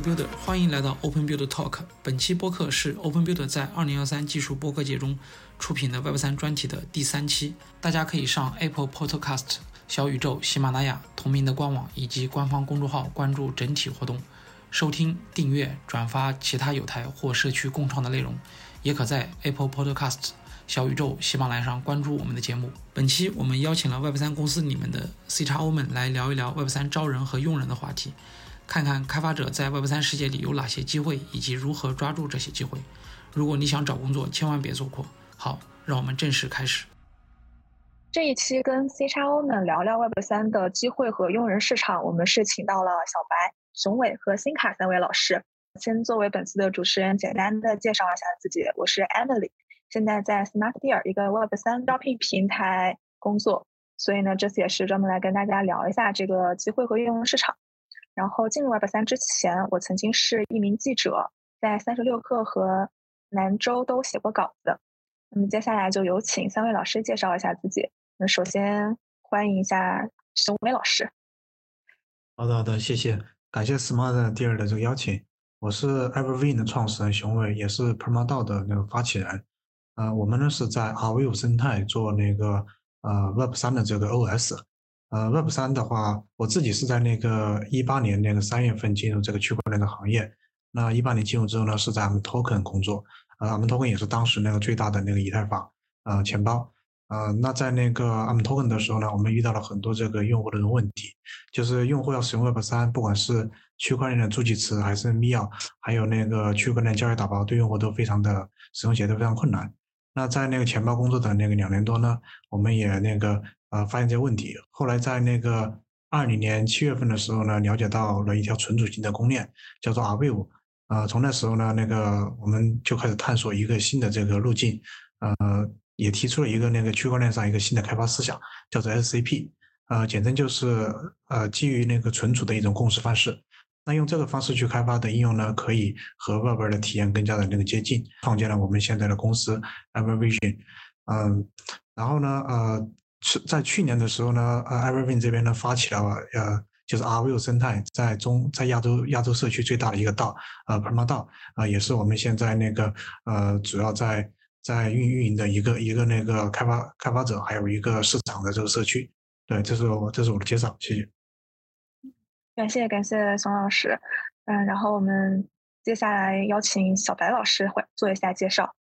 Builder，欢迎来到 Open Build Talk。本期播客是 Open Build 在2013技术播客节中出品的 Web 3专题的第三期。大家可以上 Apple Podcast、小宇宙、喜马拉雅同名的官网以及官方公众号关注整体活动，收听、订阅、转发其他有台或社区共创的内容。也可在 Apple Podcast、小宇宙、喜马拉雅上关注我们的节目。本期我们邀请了 Web 3公司里面的 C 叉 O 们来聊一聊 Web 3招人和用人的话题。看看开发者在 Web 3世界里有哪些机会，以及如何抓住这些机会。如果你想找工作，千万别错过。好，让我们正式开始。这一期跟 C 叉 O 们聊聊 Web 3的机会和用人市场，我们是请到了小白、熊伟和新卡三位老师。先作为本次的主持人，简单的介绍一下自己。我是 Emily，现在在 SmartDeal 一个 Web 3招聘平台工作，所以呢，这次也是专门来跟大家聊一下这个机会和应用市场。然后进入 Web 三之前，我曾经是一名记者，在三十六氪和南州都写过稿子。那么接下来就有请三位老师介绍一下自己。那首先欢迎一下熊伟老师。好的，好的，谢谢，感谢 Smart 第二的这个邀请。我是 Everwin 的创始人熊伟，也是 Permadao 的那个发起人。呃，我们呢是在 r v 生态做那个呃 Web 三的这个 OS。呃，Web 三的话，我自己是在那个一八年那个三月份进入这个区块链的行业。那一八年进入之后呢，是在 m Token 工作。呃，m Token 也是当时那个最大的那个以太坊呃钱包。呃，那在那个 m Token 的时候呢，我们遇到了很多这个用户的问题，就是用户要使用 Web 三，不管是区块链的助记词，还是 MIA，还有那个区块链交易打包，对用户都非常的使用起来都非常困难。那在那个钱包工作的那个两年多呢，我们也那个。呃，发现这些问题。后来在那个二零年七月份的时候呢，了解到了一条存储型的公链，叫做 Arweave。呃，从那时候呢，那个我们就开始探索一个新的这个路径。呃，也提出了一个那个区块链上一个新的开发思想，叫做 SCP。呃，简称就是呃基于那个存储的一种共识方式。那用这个方式去开发的应用呢，可以和 Web 的体验更加的那个接近，创建了我们现在的公司 Evervision。嗯，然后呢，呃。是在去年的时候呢，呃 e v e r y n 这边呢发起了呃，就是 Arweave 生态在中在亚洲亚洲社区最大的一个道，呃 p e r m a 道，啊，也是我们现在那个呃主要在在运运营的一个一个那个开发开发者，还有一个市场的这个社区。对，这是我这是我的介绍，谢谢。感谢感谢熊老师，嗯，然后我们接下来邀请小白老师会做一下介绍。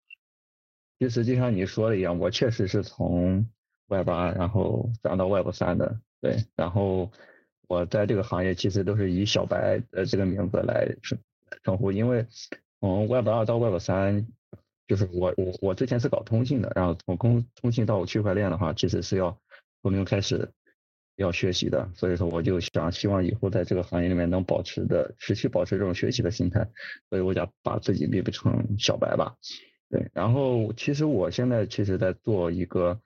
其实就像你说的一样，我确实是从。Web 二，然后转到 Web 三的，对，然后我在这个行业其实都是以小白的这个名字来称称呼，因为从 Web 二到 Web 三，就是我我我之前是搞通信的，然后从通通信到区块链的话，其实是要从零开始要学习的，所以说我就想希望以后在这个行业里面能保持的持续保持这种学习的心态，所以我想把自己立不成小白吧，对，然后其实我现在其实在做一个。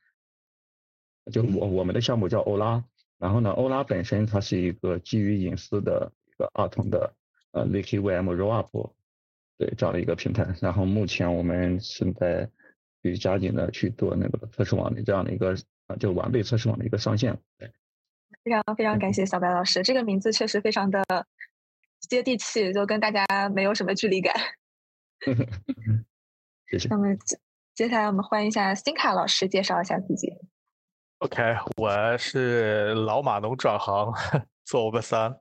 就我我们的项目叫欧拉，然后呢，欧拉本身它是一个基于隐私的一个二层的呃 Liquid VM Rollup，对这样的一个平台。然后目前我们正在去加紧的去做那个测试网的这样的一个啊，就完备测试网的一个上线。对，非常非常感谢小白老师，这个名字确实非常的接地气，就跟大家没有什么距离感。谢谢。那么接下来我们欢迎一下辛卡老师介绍一下自己。OK，我是老码农转行做 Web 三，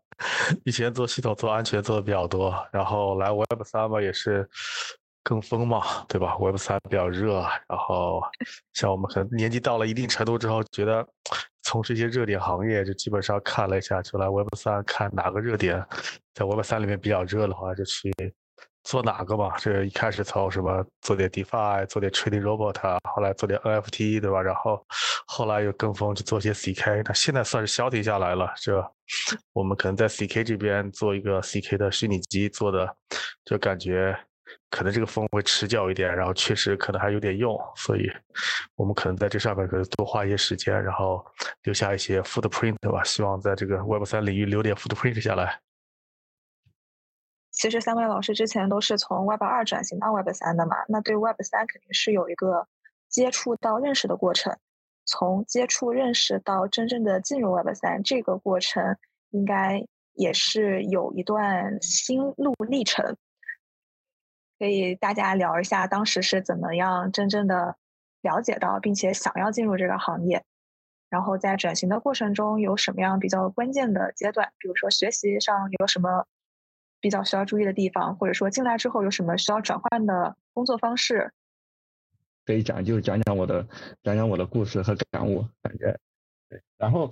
以前做系统、做安全做的比较多，然后来 Web 三嘛也是跟风嘛，对吧？Web 三比较热，然后像我们可能年纪到了一定程度之后，觉得从事一些热点行业，就基本上看了一下，就来 Web 三看哪个热点在 Web 三里面比较热的话，就去。做哪个嘛？这一开始从什么做点 DeFi，做点 Trading Robot，后来做点 NFT，对吧？然后后来又跟风去做些 CK，那现在算是消停下来了。这我们可能在 CK 这边做一个 CK 的虚拟机做的，就感觉可能这个风会持久一点，然后确实可能还有点用，所以我们可能在这上面可能多花一些时间，然后留下一些 Footprint，对吧？希望在这个 Web 三领域留点 Footprint 下来。其实三位老师之前都是从 Web 二转型到 Web 三的嘛，那对 Web 三肯定是有一个接触到认识的过程。从接触认识到真正的进入 Web 三，这个过程应该也是有一段心路历程，可以大家聊一下当时是怎么样真正的了解到，并且想要进入这个行业，然后在转型的过程中有什么样比较关键的阶段，比如说学习上有什么比较需要注意的地方，或者说进来之后有什么需要转换的工作方式。可以讲，就是讲讲我的讲讲我的故事和感悟，感觉对。然后，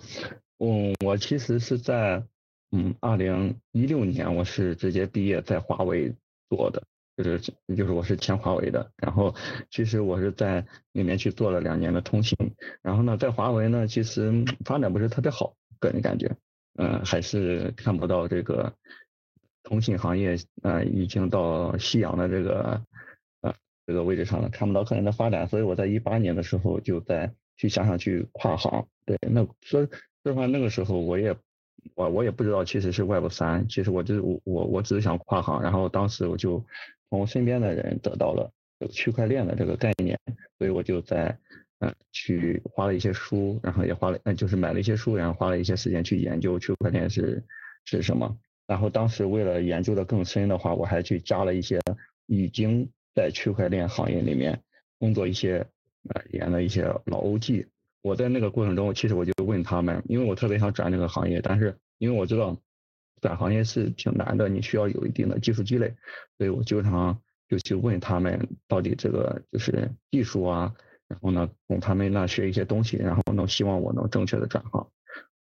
嗯，我其实是在嗯二零一六年，我是直接毕业在华为做的，就是就是我是前华为的。然后，其实我是在里面去做了两年的通信。然后呢，在华为呢，其实发展不是特别好，个人感觉，嗯，还是看不到这个通信行业，呃，已经到夕阳的这个。呃这个位置上了，看不到可能的发展，所以我在一八年的时候就在去想想去跨行。对，那说说实话，那个时候我也我我也不知道其实是 Web 三，其实我就我我只是想跨行，然后当时我就从身边的人得到了区块链的这个概念，所以我就在嗯去花了一些书，然后也花了嗯就是买了一些书，然后花了一些时间去研究区块链是是什么。然后当时为了研究的更深的话，我还去加了一些已经。在区块链行业里面工作一些呃研的一些老 OG，我在那个过程中，其实我就问他们，因为我特别想转这个行业，但是因为我知道转行业是挺难的，你需要有一定的技术积累，所以我经常就去问他们到底这个就是技术啊，然后呢从他们那学一些东西，然后能希望我能正确的转行。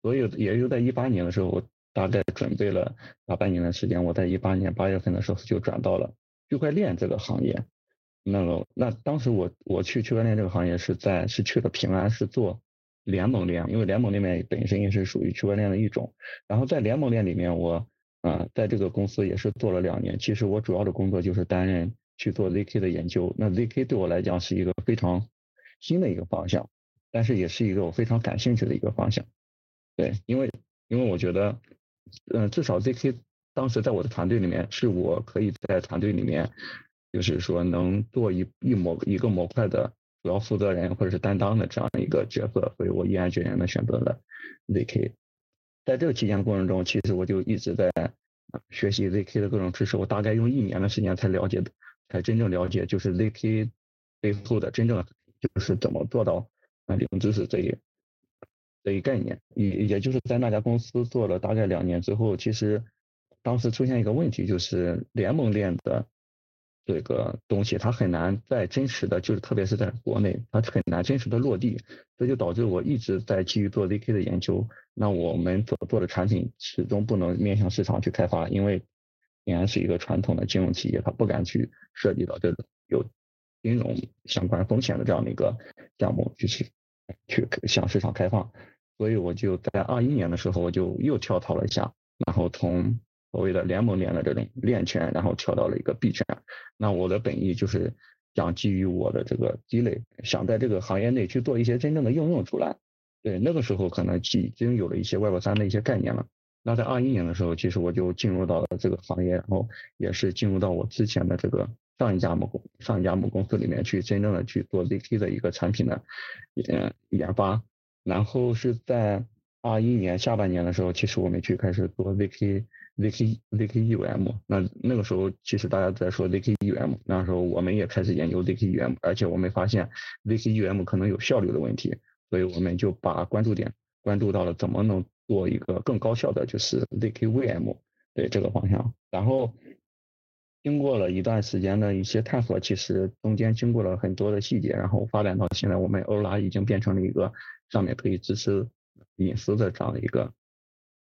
所以也就在一八年的时候，我大概准备了大半年的时间，我在一八年八月份的时候就转到了。区块链这个行业，那个那当时我我去区块链这个行业是在是去了平安，是做联盟链，因为联盟里面本身也是属于区块链的一种。然后在联盟链里面，我啊在这个公司也是做了两年。其实我主要的工作就是担任去做 zk 的研究。那 zk 对我来讲是一个非常新的一个方向，但是也是一个我非常感兴趣的一个方向。对，因为因为我觉得，嗯，至少 zk。当时在我的团队里面，是我可以在团队里面，就是说能做一一模一个模块的主要负责人或者是担当的这样一个角色，所以我毅然决然的选择了 ZK。在这个期间过程中，其实我就一直在学习 ZK 的各种知识，我大概用一年的时间才了解，才真正了解就是 ZK 背后的真正就是怎么做到啊零知识这一这一概念，也也就是在那家公司做了大概两年之后，其实。当时出现一个问题，就是联盟链的这个东西，它很难在真实的，就是特别是在国内，它很难真实的落地，这就导致我一直在基于做 ZK 的研究。那我们所做的产品始终不能面向市场去开发，因为平安是一个传统的金融企业，它不敢去涉及到这种有金融相关风险的这样的一个项目，就是去向市场开放。所以我就在二一年的时候，我就又跳槽了一下，然后从所谓的联盟链的这种链圈，然后跳到了一个币圈。那我的本意就是想基于我的这个积累，想在这个行业内去做一些真正的应用出来。对，那个时候可能已经有了一些 Web 三的一些概念了。那在二一年的时候，其实我就进入到了这个行业，然后也是进入到我之前的这个上一家母公上一家母公司里面去，真正的去做 ZK 的一个产品的嗯研发。然后是在二一年下半年的时候，其实我们去开始做 ZK。zk zkEVM，那那个时候其实大家在说 zkEVM，那时候我们也开始研究 zkEVM，而且我们发现 zkEVM 可能有效率的问题，所以我们就把关注点关注到了怎么能做一个更高效的，就是 zkVM 对这个方向。然后经过了一段时间的一些探索，其实中间经过了很多的细节，然后发展到现在，我们欧拉已经变成了一个上面可以支持隐私的这样的一个。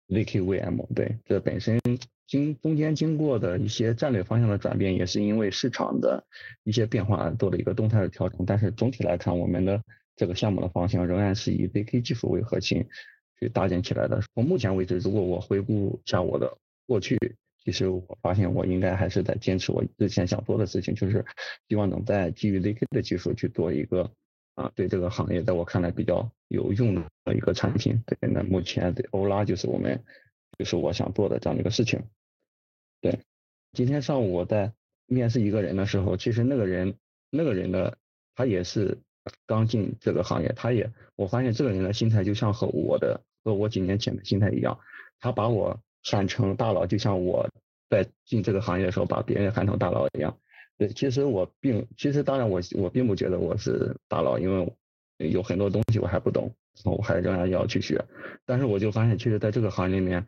ZKVM 对，这本身经中间经过的一些战略方向的转变，也是因为市场的一些变化做了一个动态的调整。但是总体来看，我们的这个项目的方向仍然是以 ZK 技术为核心去搭建起来的。从目前为止，如果我回顾一下我的过去，其实我发现我应该还是在坚持我之前想做的事情，就是希望能在基于 ZK 的技术去做一个。啊，对这个行业，在我看来比较有用的一个产品。对，那目前的欧拉就是我们，就是我想做的这样的一个事情。对，今天上午我在面试一个人的时候，其实那个人，那个人的他也是刚进这个行业，他也，我发现这个人的心态就像和我的和我几年前的心态一样，他把我喊成大佬，就像我在进这个行业的时候把别人喊成大佬一样。对，其实我并其实当然我我并不觉得我是大佬，因为有很多东西我还不懂，我还仍然要去学。但是我就发现，其实在这个行业里面，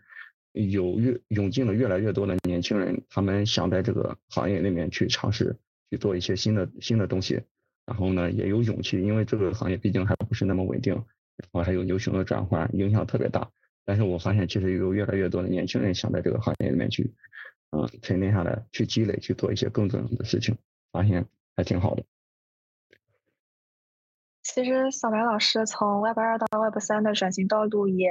有越涌进了越来越多的年轻人，他们想在这个行业里面去尝试去做一些新的新的东西，然后呢也有勇气，因为这个行业毕竟还不是那么稳定，然后还有牛熊的转换，影响特别大。但是我发现，其实有越来越多的年轻人想在这个行业里面去，嗯，沉淀下来，去积累，去做一些更重要的事情，发现还挺好的。其实小白老师从 Web 二到 Web 三的转型道路也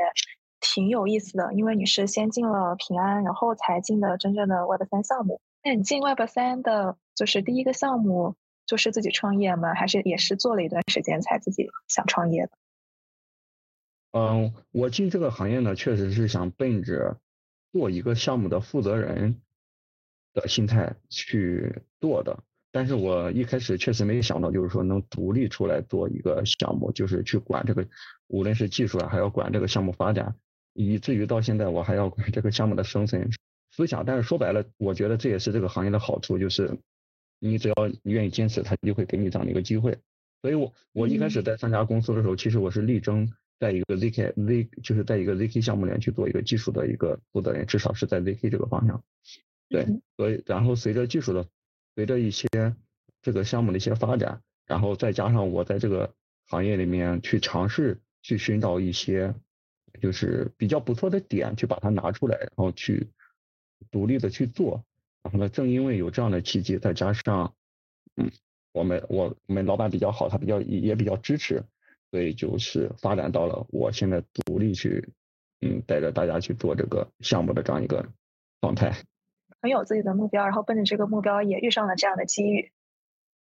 挺有意思的，因为你是先进了平安，然后才进的真正的 Web 三项目。那你进 Web 三的，就是第一个项目就是自己创业吗？还是也是做了一段时间才自己想创业的？嗯，我进这个行业呢，确实是想奔着做一个项目的负责人的心态去做的。但是我一开始确实没有想到，就是说能独立出来做一个项目，就是去管这个，无论是技术啊，还要管这个项目发展，以至于到现在我还要管这个项目的生存思想。但是说白了，我觉得这也是这个行业的好处，就是你只要你愿意坚持，他就会给你这样的一个机会。所以我我一开始在三家公司的时候，其实我是力争。在一个 zk z 就是在一个 zk 项目里面去做一个技术的一个负责人，至少是在 zk 这个方向。对，所以然后随着技术的，随着一些这个项目的一些发展，然后再加上我在这个行业里面去尝试去寻找一些就是比较不错的点，去把它拿出来，然后去独立的去做。然后呢，正因为有这样的契机，再加上嗯，我们我我们老板比较好，他比较也比较支持。所以就是发展到了我现在独立去，嗯，带着大家去做这个项目的这样一个状态。很有自己的目标，然后奔着这个目标也遇上了这样的机遇。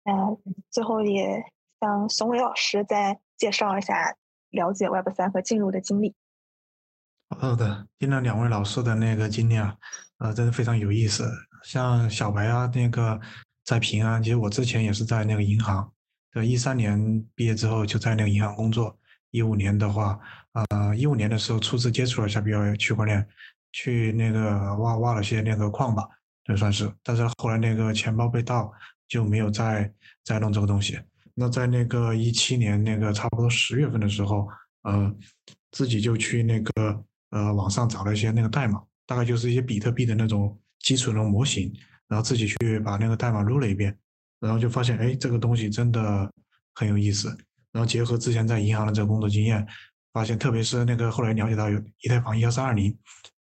嗯，最后也向熊伟老师再介绍一下了解 Web 三和进入的经历。好的，听了两位老师的那个经历啊，呃，真的非常有意思。像小白啊，那个在平安，其实我之前也是在那个银行。对，一三年毕业之后就在那个银行工作。一五年的话，呃，一五年的时候初次接触了一下比较区块链，去那个挖挖了些那个矿吧，就算是。但是后来那个钱包被盗，就没有再再弄这个东西。那在那个一七年那个差不多十月份的时候，呃，自己就去那个呃网上找了一些那个代码，大概就是一些比特币的那种基础的模型，然后自己去把那个代码撸了一遍。然后就发现，哎，这个东西真的很有意思。然后结合之前在银行的这个工作经验，发现特别是那个后来了解到有以太坊一幺三二零，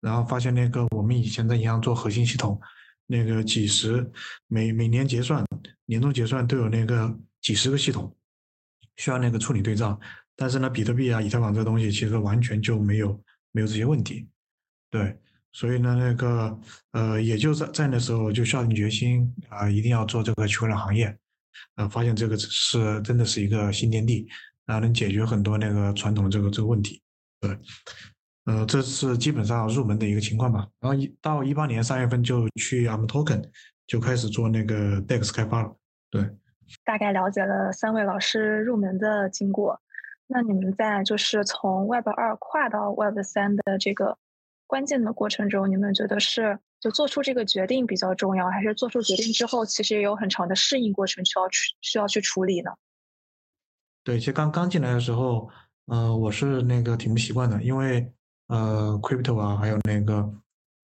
然后发现那个我们以前在银行做核心系统，那个几十每每年结算、年终结算都有那个几十个系统需要那个处理对账，但是呢，比特币啊、以太坊这东西其实完全就没有没有这些问题，对。所以呢，那个呃，也就在在那时候就下定决心啊，一定要做这个区块链行业，呃，发现这个是真的是一个新天地，然后能解决很多那个传统的这个这个问题，对，呃，这是基本上入门的一个情况吧。然后一到一八年三月份就去 Am Token 就开始做那个 DEX 开发了，对。大概了解了三位老师入门的经过，那你们在就是从 Web 二跨到 Web 三的这个。关键的过程中，你们觉得是就做出这个决定比较重要，还是做出决定之后，其实也有很长的适应过程需要去需要去处理呢？对，其实刚刚进来的时候，呃，我是那个挺不习惯的，因为呃，crypto 啊，还有那个，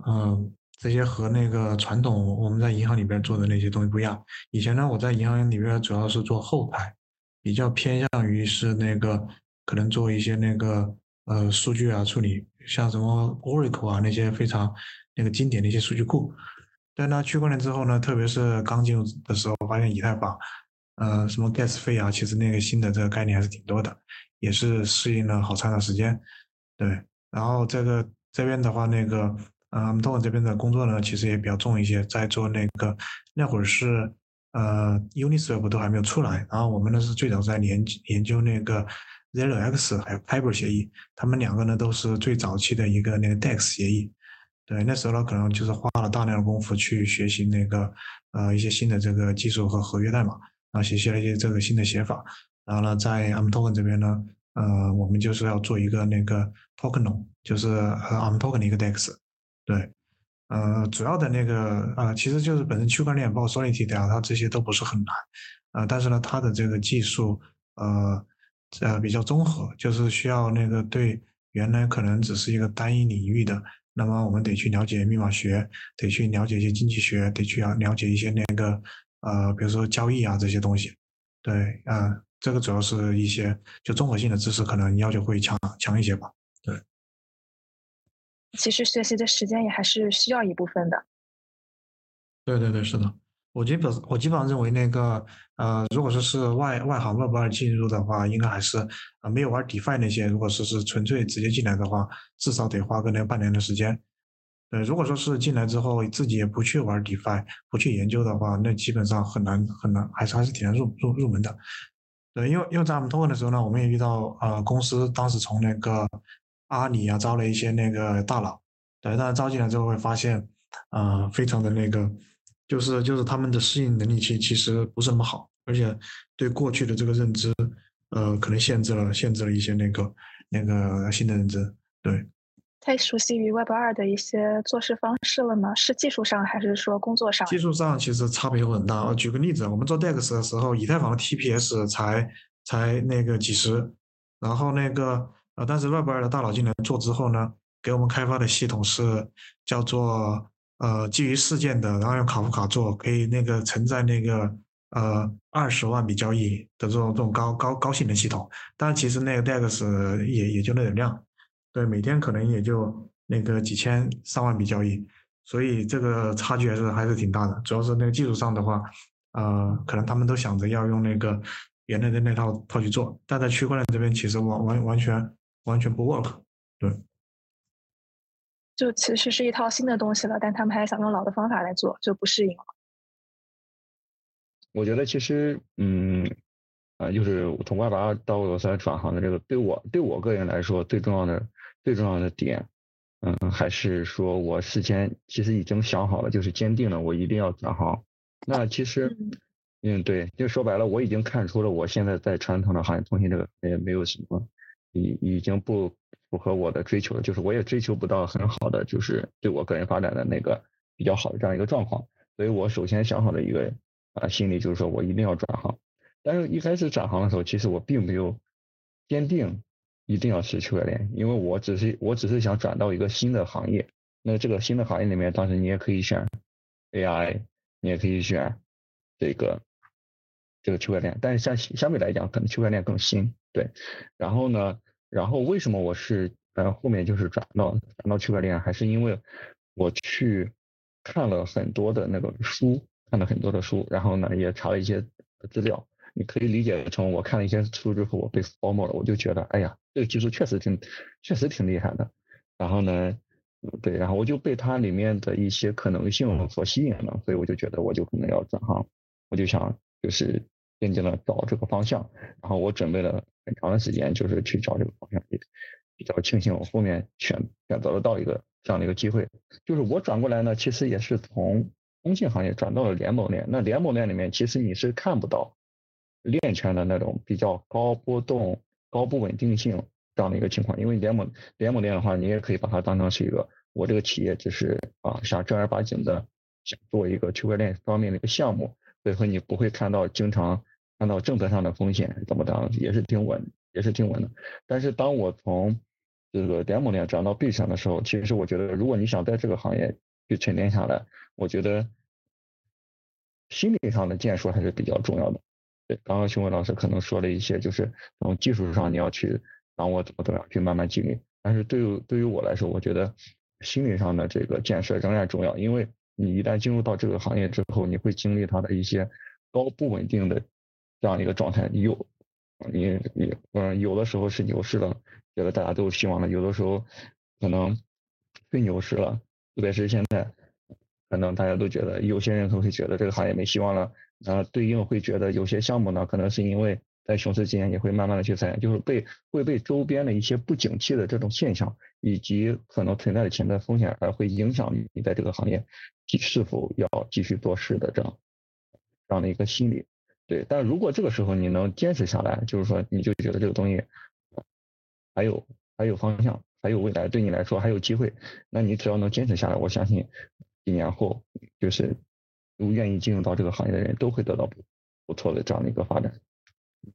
嗯，这些和那个传统我们在银行里边做的那些东西不一样。以前呢，我在银行里边主要是做后台，比较偏向于是那个可能做一些那个呃数据啊处理。像什么 Oracle 啊那些非常那个经典的一些数据库，但那区块链之后呢，特别是刚进入的时候，发现以太坊，呃，什么 gas 费啊，其实那个新的这个概念还是挺多的，也是适应了好长的时间。对，然后这个这边的话，那个呃，Tom 这边的工作呢，其实也比较重一些，在做那个那会儿是呃，Uniswap 都还没有出来，然后我们呢是最早在研研究那个。Zero X 还有 Kyber 协议，他们两个呢都是最早期的一个那个 DEX 协议。对，那时候呢可能就是花了大量的功夫去学习那个呃一些新的这个技术和合约代码，然后学习了一些这个新的写法。然后呢，在 m Token 这边呢，呃，我们就是要做一个那个 Token，就是 Arm Token 的一个 DEX。对，呃，主要的那个呃，其实就是本身区块链包括 Solidity 啊，它这些都不是很难，呃，但是呢，它的这个技术呃呃比较综合，就是需要那个对原来可能只是一个单一领域的，那么我们得去了解密码学，得去了解一些经济学，得去了了解一些那个呃，比如说交易啊这些东西。对，呃，这个主要是一些就综合性的知识，可能要求会强强一些吧。对，其实学习的时间也还是需要一部分的。对对对，是的。我基本我基本上认为那个呃，如果说是外外行 Web 二进入的话，应该还是啊没有玩 DeFi 那些，如果说是纯粹直接进来的话，至少得花个那半年的时间。对，如果说是进来之后自己也不去玩 DeFi，不去研究的话，那基本上很难很难，还是还是挺难入入入门的。对，因为因为在我们投问的时候呢，我们也遇到呃公司当时从那个阿里啊招了一些那个大佬，对，但是招进来之后会发现，呃，非常的那个，就是就是他们的适应能力其其实不是那么好，而且对过去的这个认知，呃，可能限制了限制了一些那个那个新的认知，对。太熟悉于 Web 二的一些做事方式了吗？是技术上还是说工作上？技术上其实差别很大。举个例子，我们做 DEX 的时候，以太坊的 TPS 才才那个几十，然后那个呃，但是 Web 二的大佬进来做之后呢，给我们开发的系统是叫做呃基于事件的，然后用卡夫卡做，可以那个承载那个呃二十万笔交易的这种这种高高高性能系统。但其实那个 DEX 也也就那点量。对，每天可能也就那个几千上万笔交易，所以这个差距还是还是挺大的。主要是那个技术上的话，呃，可能他们都想着要用那个原来的那套套去做，但在区块链这边其实完完完全完全不 work。对，就其实是一套新的东西了，但他们还想用老的方法来做，就不适应了。我觉得其实，嗯。啊，就是从 Web 二到 Web 三转行的这个，对我对我个人来说，最重要的最重要的点，嗯，还是说我事先其实已经想好了，就是坚定了我一定要转行。那其实，嗯，对，就说白了，我已经看出了我现在在传统的行业通信这个也没有什么，已已经不符合我的追求了，就是我也追求不到很好的，就是对我个人发展的那个比较好的这样一个状况。所以我首先想好的一个啊心理就是说我一定要转行。但是，一开始转行的时候，其实我并没有坚定一定要是区块链，因为我只是我只是想转到一个新的行业。那这个新的行业里面，当时你也可以选 AI，你也可以选这个这个区块链。但是相相对来讲，可能区块链更新。对，然后呢，然后为什么我是呃后面就是转到转到区块链，还是因为我去看了很多的那个书，看了很多的书，然后呢也查了一些资料。你可以理解成我看了一些书之后，我被 formal 了，我就觉得，哎呀，这个技术确实挺，确实挺厉害的。然后呢，对，然后我就被它里面的一些可能性所吸引了，所以我就觉得我就可能要转行，我就想就是渐渐的找这个方向。然后我准备了很长的时间，就是去找这个方向，也比较庆幸我后面选选择了到一个这样的一个机会。就是我转过来呢，其实也是从通信行业转到了联盟链。那联盟链里面，其实你是看不到。链圈的那种比较高波动、高不稳定性这样的一个情况，因为联盟联盟链的话，你也可以把它当成是一个我这个企业就是啊，想正儿八经的想做一个区块链方面的一个项目，所以说你不会看到经常看到政策上的风险怎么样，也是挺稳，也是挺稳的。但是当我从这个联盟链转到币上的时候，其实我觉得，如果你想在这个行业去沉淀下来，我觉得心理上的建树还是比较重要的。对，刚刚熊伟老师可能说了一些，就是从技术上你要去掌握怎么怎么样去慢慢积累。但是对于对于我来说，我觉得心理上的这个建设仍然重要，因为你一旦进入到这个行业之后，你会经历它的一些高不稳定的这样一个状态。你有你你嗯，有的时候是牛市了，觉得大家都有希望了；有的时候可能是牛市了，特别是现在，可能大家都觉得有些人都会觉得这个行业没希望了。啊，对应会觉得有些项目呢，可能是因为在熊市期间也会慢慢的去裁员，就是被会被周边的一些不景气的这种现象，以及可能存在的潜在风险，而会影响你在这个行业是否要继续做事的这样这样的一个心理。对，但如果这个时候你能坚持下来，就是说你就觉得这个东西还有还有方向，还有未来，对你来说还有机会。那你只要能坚持下来，我相信几年后，就是愿意进入到这个行业的人都会得到不不错的这样的一个发展。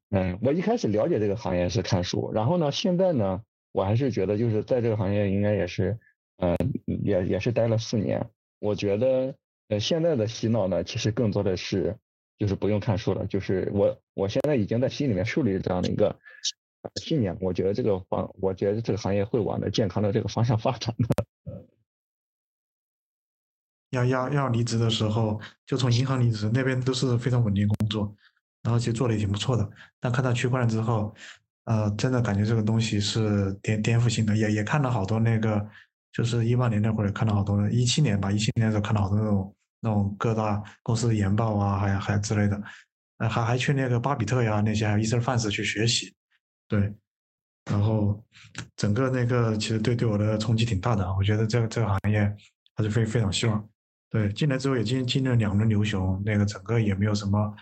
嗯，我一开始了解这个行业是看书，然后呢，现在呢，我还是觉得就是在这个行业应该也是，嗯，也也是待了四年。我觉得，呃，现在的洗脑呢，其实更多的是。就是不用看书了，就是我我现在已经在心里面树立这样的一个信念，我觉得这个方，我觉得这个行业会往的健康的这个方向发展的。要要要离职的时候，就从银行离职，那边都是非常稳定工作，然后其实做的也挺不错的。但看到区块链之后，呃，真的感觉这个东西是颠颠覆性的，也也看到好多那个，就是一八年那会儿看到好多，一七年吧，一七年的时候看到好多那种。那种各大公司的研报啊，还还之类的，呃，还还去那个巴比特呀那些，还有 EtherFans 去学习，对，然后整个那个其实对对我的冲击挺大的，我觉得这个这个行业还是非非常希望，对，进来之后也经经历了两轮牛熊，那个整个也没有什么，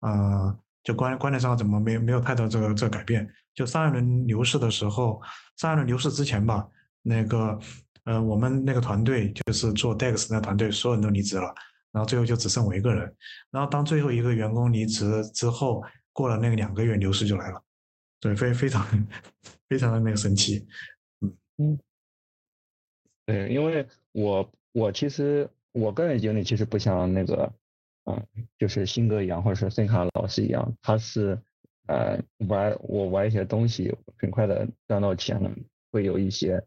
呃，就观观念上怎么没没有太多这个这个改变，就上一轮牛市的时候，上一轮牛市之前吧，那个。呃，我们那个团队就是做 DEX 那团队，所有人都离职了，然后最后就只剩我一个人。然后当最后一个员工离职之后，过了那个两个月，牛市就来了，对，非非常非常的那个神奇，嗯嗯，对，因为我我其实我个人经历其实不像那个，啊，就是新哥一样，或者是森卡老师一样，他是呃玩我玩一些东西，很快的赚到钱了，会有一些。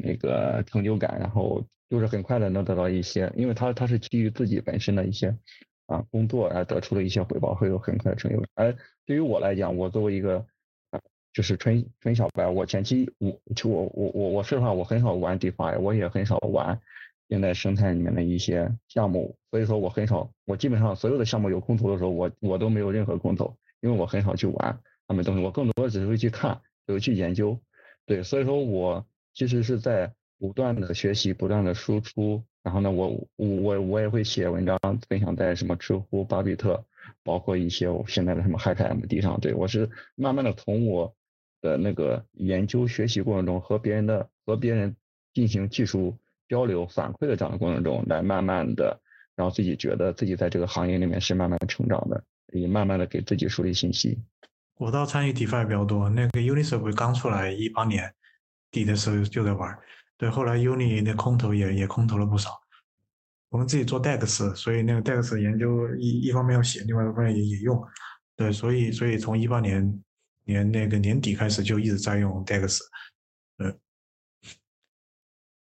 那个成就感，然后就是很快的能得到一些，因为他他是基于自己本身的一些啊工作而得出的一些回报，会有很快的成就感。而对于我来讲，我作为一个啊就是纯纯小白，我前期我就我我我我说实话，我很少玩 DeFi，我也很少玩现在生态里面的一些项目，所以说我很少，我基本上所有的项目有空投的时候，我我都没有任何空投，因为我很少去玩他们东西，我更多的只是会去看，会去研究，对，所以说我。其实是在不断的学习，不断的输出。然后呢，我我我我也会写文章分享在什么知乎、巴比特，包括一些我现在的什么 HackMD 上。对我是慢慢的从我的那个研究学习过程中，和别人的和别人进行技术交流反馈的这样的过程中，来慢慢的然后自己觉得自己在这个行业里面是慢慢的成长的，也慢慢的给自己树立信心。我倒参与 DeFi 比较多，那个 Uniswap 刚出来一八年。底的时候就在玩，对，后来 Uni 那空投也也空投了不少。我们自己做 DEX，所以那个 DEX 研究一一方面要写，另外一方面也也用。对，所以所以从一八年年那个年底开始就一直在用 DEX。嗯，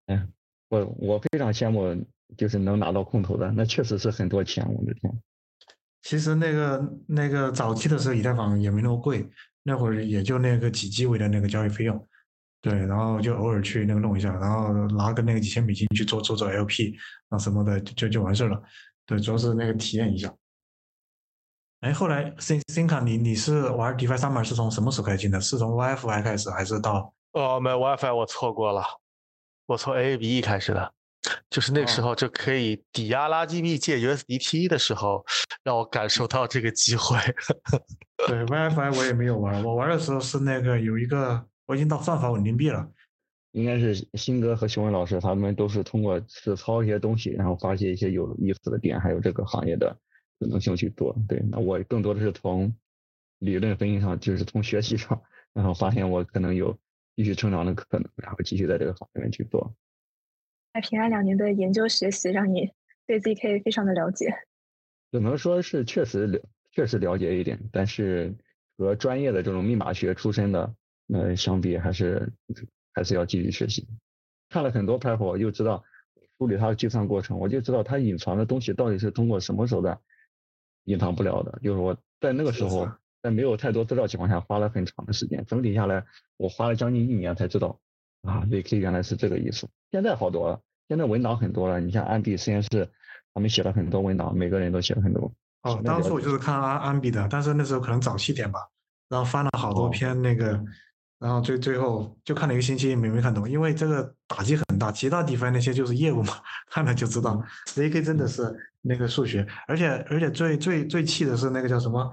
嗯，我我非常羡慕，就是能拿到空投的，那确实是很多钱，我的天。其实那个那个早期的时候，以太坊也没那么贵，那会儿也就那个几 G 位的那个交易费用。对，然后就偶尔去那个弄一下，然后拿个那个几千美金去做做做 LP 啊什么的，就就完事儿了。对，主要是那个体验一下。哎，后来 Sin Sin 卡，你你是玩 DeFi Summer 是从什么时候开始进的？是从 WiFi 开始，还是到？哦，没 WiFi，我错过了，我从 AABE 开始的，就是那个时候就可以抵押垃圾币借 USDT 的时候，让我感受到这个机会。对 WiFi 我也没有玩，我玩的时候是那个有一个。我已经到算法稳定币了，应该是新哥和熊文老师他们都是通过实操一些东西，然后发现一些有意思的点，还有这个行业的可能性去做。对，那我更多的是从理论分析上，就是从学习上，然后发现我可能有继续成长的可能，然后继续在这个行业里面去做。那平安两年的研究学习，让你对 ZK 非常的了解。只能说是确实了，确实了解一点，但是和专业的这种密码学出身的。呃相比还是还是要继续学习，看了很多 paper，我就知道梳理它的计算过程，我就知道它隐藏的东西到底是通过什么手段隐藏不了的。就是我在那个时候，在没有太多资料情况下，花了很长的时间，整体下来，我花了将近一年才知道啊，zk 原来是这个意思。现在好多了，现在文档很多了，你像安比实验室，他们写了很多文档，每个人都写了很多。哦，当初我就是看安安比的，但是那时候可能早期点吧，然后翻了好多篇那个。然后最最后就看了一个星期没没看懂，因为这个打击很大。其他地方那些就是业务嘛，看了就知道。ZK 真的是那个数学，而且而且最最最气的是那个叫什么，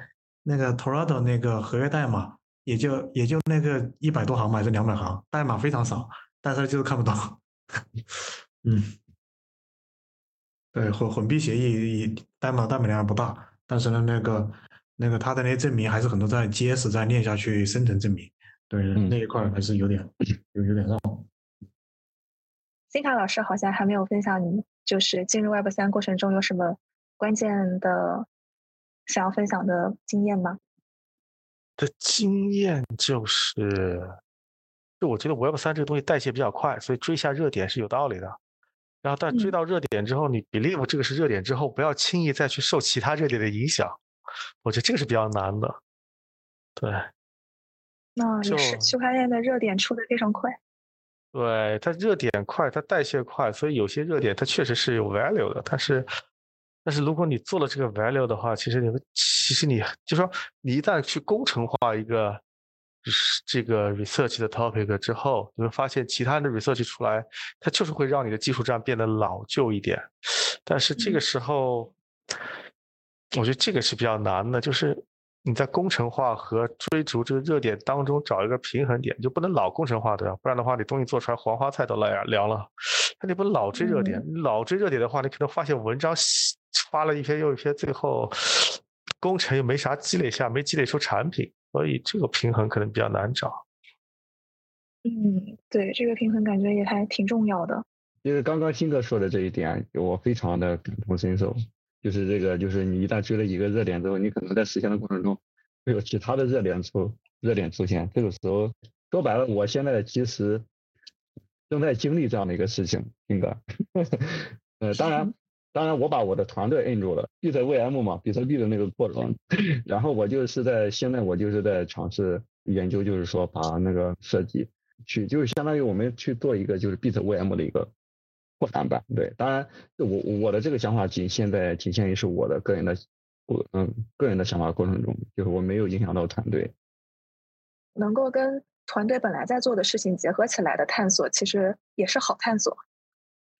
那个 Torado 那个合约代码，也就也就那个一百多行吧，还是两百行，代码非常少。但是就是看不懂。嗯，对，混混币协议代码代码量不大，但是呢，那个那个它的那些证明还是很多在结实在链下去生成证明，对那一块还是有点 有有点绕。金卡老师好像还没有分享你就是进入 Web 三过程中有什么关键的想要分享的经验吗？的经验就是，就我觉得 Web 三这个东西代谢比较快，所以追一下热点是有道理的。然后，但追到热点之后，你 believe 这个是热点之后，不要轻易再去受其他热点的影响。我觉得这个是比较难的。对，那也是区块链的热点出的非常快。对它热点快，它代谢快，所以有些热点它确实是有 value 的。但是，但是如果你做了这个 value 的话，其实你会其实你就说你一旦去工程化一个这个 research 的 topic 之后，你会发现其他的 research 出来，它就是会让你的技术栈变得老旧一点。但是这个时候，我觉得这个是比较难的，就是。你在工程化和追逐这个热点当中找一个平衡点，就不能老工程化，对吧？不然的话，你东西做出来黄花菜都凉凉了。那你不能老追热点，老追热点的话，你可能发现文章发了一篇又一篇，最后工程又没啥积累下，没积累出产品，所以这个平衡可能比较难找。嗯，对，这个平衡感觉也还挺重要的。就是刚刚新哥说的这一点，我非常的感同身受。就是这个，就是你一旦追了一个热点之后，你可能在实现的过程中会有其他的热点出热点出现。这个时候说白了，我现在其实正在经历这样的一个事情，应该。呃，当然，当然我把我的团队摁住了，比特 VM 嘛，比特币的那个过程。然后我就是在现在我就是在尝试研究，就是说把那个设计去，就是相当于我们去做一个就是比特 VM 的一个。扩展版对，当然我我的这个想法仅现在仅限于是我的个人的我嗯个人的想法过程中，就是我没有影响到团队。能够跟团队本来在做的事情结合起来的探索，其实也是好探索。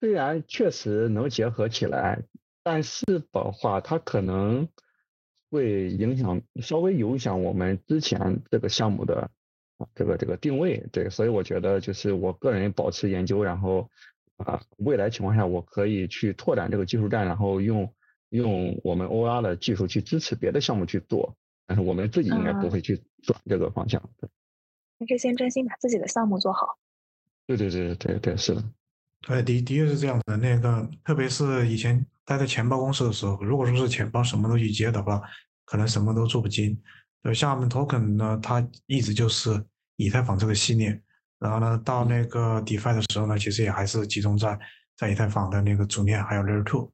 虽然确实能结合起来，但是的话，它可能会影响稍微影响我们之前这个项目的这个这个定位。对，所以我觉得就是我个人保持研究，然后。啊，未来情况下，我可以去拓展这个技术站，然后用用我们 OR 的技术去支持别的项目去做，但是我们自己应该不会去转这个方向。还是先专心把自己的项目做好。对对对对对，是的。对，的的确是这样的。那个，特别是以前待在钱包公司的时候，如果说是钱包什么都去接的话，可能什么都做不精。呃，像我们 Token 呢，它一直就是以太坊这个系列。然后呢，到那个 DeFi 的时候呢，其实也还是集中在在以太坊的那个主链还有 Layer Two。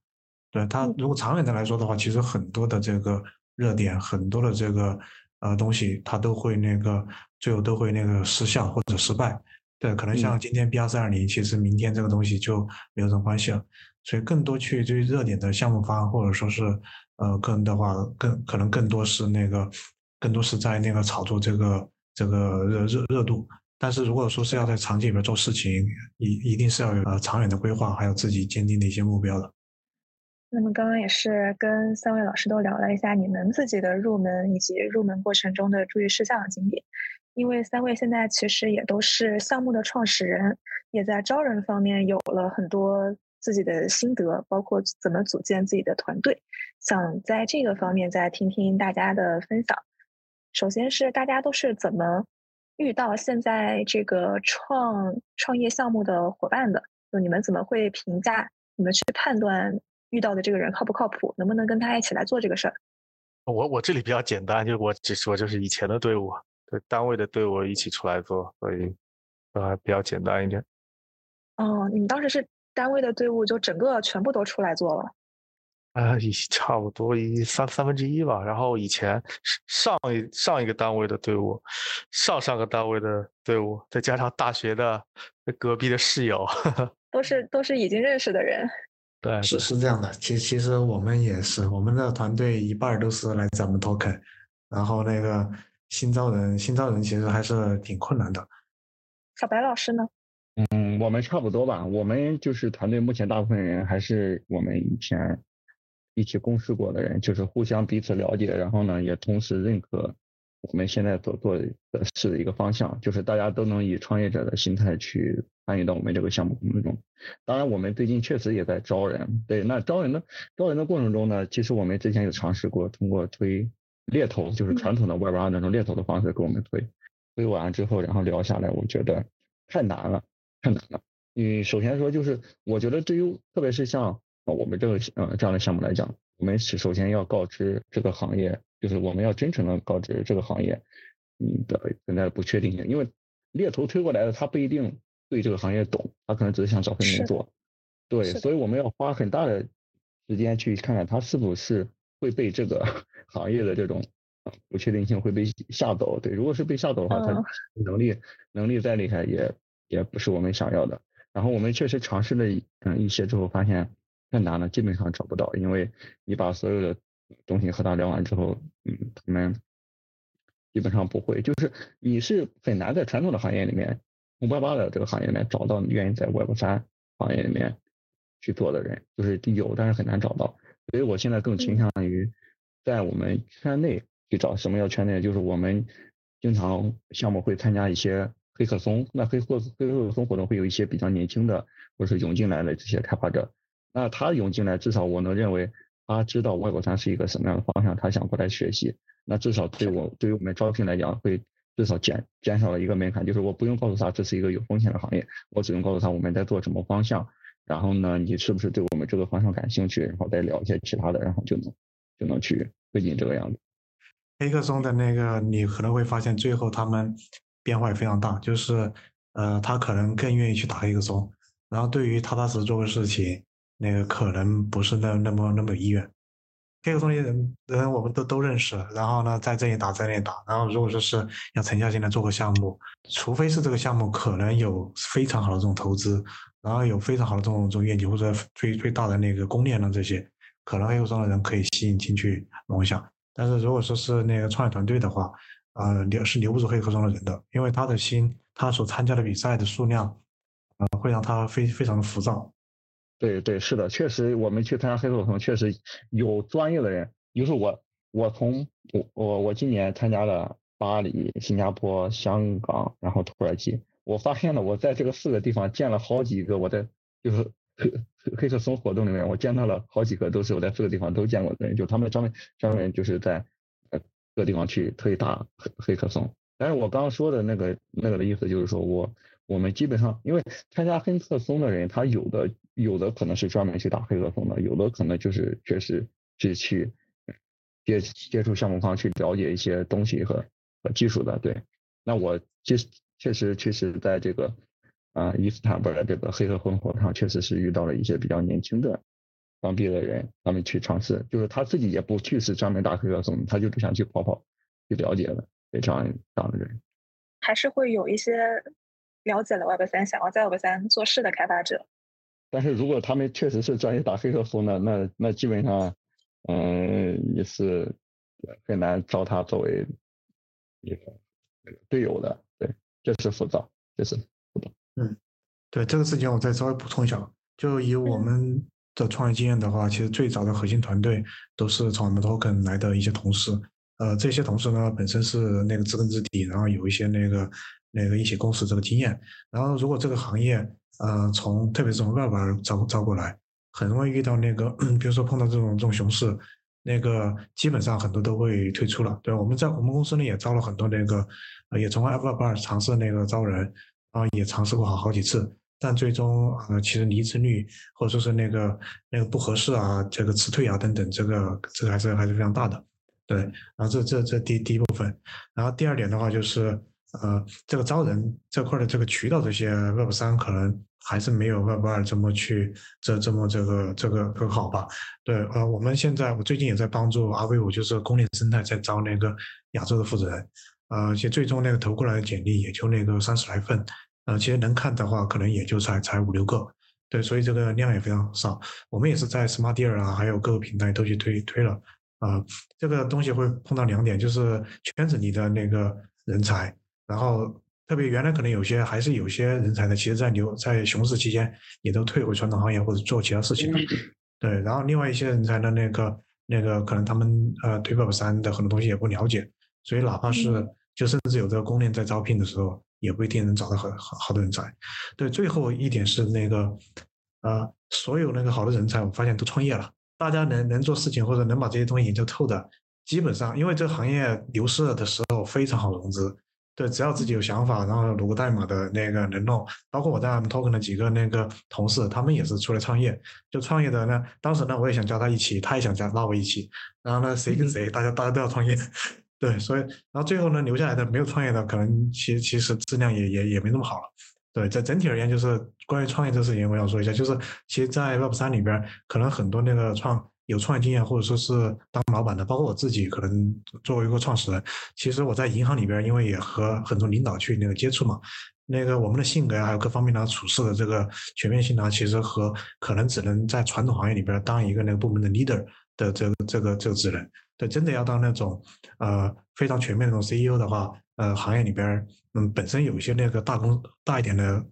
对它，如果长远的来说的话，其实很多的这个热点，很多的这个呃东西，它都会那个最后都会那个失效或者失败。对，可能像今天 B 二四二零，其实明天这个东西就没有什么关系了。所以更多去追热点的项目方，或者说是呃个人的话，更可能更多是那个更多是在那个炒作这个这个热热热度。但是如果说是要在场景里面做事情，一一定是要有呃长远的规划，还有自己坚定的一些目标的。那么刚刚也是跟三位老师都聊了一下你们自己的入门以及入门过程中的注意事项的经历，因为三位现在其实也都是项目的创始人，也在招人方面有了很多自己的心得，包括怎么组建自己的团队，想在这个方面再听听大家的分享。首先是大家都是怎么。遇到现在这个创创业项目的伙伴的，就你们怎么会评价？你们去判断遇到的这个人靠不靠谱，能不能跟他一起来做这个事儿？我我这里比较简单，就我只说就是以前的队伍，对单位的队伍一起出来做，所以呃比较简单一点。哦，你们当时是单位的队伍，就整个全部都出来做了。呃，差不多一三三分之一吧。然后以前上一上一个单位的队伍，上上个单位的队伍，再加上大学的隔壁的室友，都是都是已经认识的人。对，是是这样的。其实其实我们也是，我们的团队一半都是来咱们 Token，然后那个新招人，新招人其实还是挺困难的。小白老师呢？嗯，我们差不多吧。我们就是团队目前大部分人还是我们以前。一起共事过的人，就是互相彼此了解，然后呢，也同时认可我们现在所做的事的一个方向，就是大家都能以创业者的心态去参与到我们这个项目工作中。当然，我们最近确实也在招人。对，那招人的招人的过程中呢，其实我们之前有尝试过通过推猎头，就是传统的 Web 二那种猎头的方式给我们推。推完之后，然后聊下来，我觉得太难了，太难了。嗯，首先说就是，我觉得对于特别是像我们这个呃这样的项目来讲，我们是首先要告知这个行业。就是我们要真诚的告知这个行业，你的存在的不确定性，因为猎头推过来的他不一定对这个行业懂，他可能只是想找份工作，对，所以我们要花很大的时间去看看他是不是会被这个行业的这种不确定性会被吓走，对，如果是被吓走的话，他能力能力再厉害也也不是我们想要的。然后我们确实尝试了嗯一些之后，发现太难了，基本上找不到，因为你把所有的。东西和他聊完之后，嗯，他们基本上不会，就是你是很难在传统的行业里面，五八八的这个行业里面找到愿意在 Web 三行业里面去做的人，就是有，但是很难找到。所以我现在更倾向于在我们圈内去找。什么叫圈内？就是我们经常项目会参加一些黑客松，那黑客黑客松活动会有一些比较年轻的或者是涌进来的这些开发者，那他涌进来，至少我能认为。他知道 Web 三是一个什么样的方向，他想过来学习，那至少对我对于我们招聘来讲，会至少减减少了一个门槛，就是我不用告诉他这是一个有风险的行业，我只用告诉他我们在做什么方向，然后呢，你是不是对我们这个方向感兴趣，然后再聊一些其他的，然后就能就能去推进这个样子。黑客松的那个，你可能会发现最后他们变化也非常大，就是呃，他可能更愿意去打黑客松，然后对于踏踏实实做个事情。那个可能不是那那么那么有意愿，这个东西人人我们都都认识，然后呢在这里打在那里打，然后如果说是要沉下心来做个项目，除非是这个项目可能有非常好的这种投资，然后有非常好的这种这种业绩或者最最大的那个供应链的这些，可能黑客松的人可以吸引进去龙翔。但是如果说是那个创业团队的话，呃留是留不住黑客松的人的，因为他的心他所参加的比赛的数量，呃会让他非非常的浮躁。对对是的，确实我们去参加黑客松，确实有专业的人。就是我，我从我我我今年参加了巴黎、新加坡、香港，然后土耳其。我发现了，我在这个四个地方见了好几个，我的就是黑黑客松活动里面，我见到了好几个，都是我在四个地方都见过的人，就他们专门专门就是在呃各地方去推打黑黑客松。但是我刚刚说的那个那个的意思就是说我。我们基本上，因为参加黑客松的人，他有的有的可能是专门去打黑客松的，有的可能就是确实是去接接触项目方去了解一些东西和和技术的。对，那我确确实确实在这个啊伊斯坦布尔的这个黑客松活动上，确实是遇到了一些比较年轻的当地的人，他们去尝试，就是他自己也不去是专门打黑客松，他就只想去跑跑去了解了，这样这样的人，还是会有一些。了解了 Web 三，想要在 Web 三做事的开发者，但是如果他们确实是专业打黑客松的，那那基本上，嗯，也是很难招他作为一个队友的。对，这是浮躁，这是。嗯，对这个事情我再稍微补充一下，就以我们的创业经验的话，其实最早的核心团队都是从我们 Token 来的一些同事，呃，这些同事呢本身是那个知根知底，然后有一些那个。那个一起共事这个经验，然后如果这个行业，呃，从特别是从外边招招过来，很容易遇到那个，比如说碰到这种这种熊市，那个基本上很多都会退出了。对，我们在我们公司呢也招了很多那个，也从二尝试那个招人，啊，也尝试过好好几次，但最终呃，其实离职率或者说是那个那个不合适啊，这个辞退啊等等，这个这个还是还是非常大的。对，然后这这这第第一部分，然后第二点的话就是。呃，这个招人这块的这个渠道，这些 Web 三可能还是没有 Web 二这么去这这么这个这个更好吧？对，呃，我们现在我最近也在帮助 R V 五，就是公链生态在招那个亚洲的负责人，呃，其实最终那个投过来的简历也就那个三十来份，呃，其实能看的话可能也就才才五六个，对，所以这个量也非常少。我们也是在 Smart Deal 啊，还有各个平台都去推推了，啊，这个东西会碰到两点，就是圈子里的那个人才。然后特别原来可能有些还是有些人才呢，其实在牛在熊市期间也都退回传统行业或者做其他事情了。对，然后另外一些人才呢，那个那个可能他们呃对 Web 三的很多东西也不了解，所以哪怕是就甚至有这个公链在招聘的时候，也不一定能找到很好好的人才。对，最后一点是那个，呃，所有那个好的人才，我发现都创业了。大家能能做事情或者能把这些东西研究透的，基本上因为这个行业牛市的时候非常好融资。对，只要自己有想法，然后读个代码的那个能弄，包括我在 M Token 的几个那个同事，他们也是出来创业。就创业的呢，当时呢，我也想加他一起，他也想加拉我一起。然后呢，谁跟谁，大家大家都要创业。对，所以，然后最后呢，留下来的没有创业的，可能其其实质量也也也没那么好了。对，在整体而言，就是关于创业这事情，我想说一下，就是其实，在 Web 三里边，可能很多那个创。有创业经验或者说是当老板的，包括我自己，可能作为一个创始人，其实我在银行里边，因为也和很多领导去那个接触嘛，那个我们的性格呀，还有各方面的处事的这个全面性呢，其实和可能只能在传统行业里边当一个那个部门的 leader 的这个这个这个职能，对，真的要当那种呃非常全面那种 CEO 的话，呃，行业里边嗯本身有一些那个大公大一点的。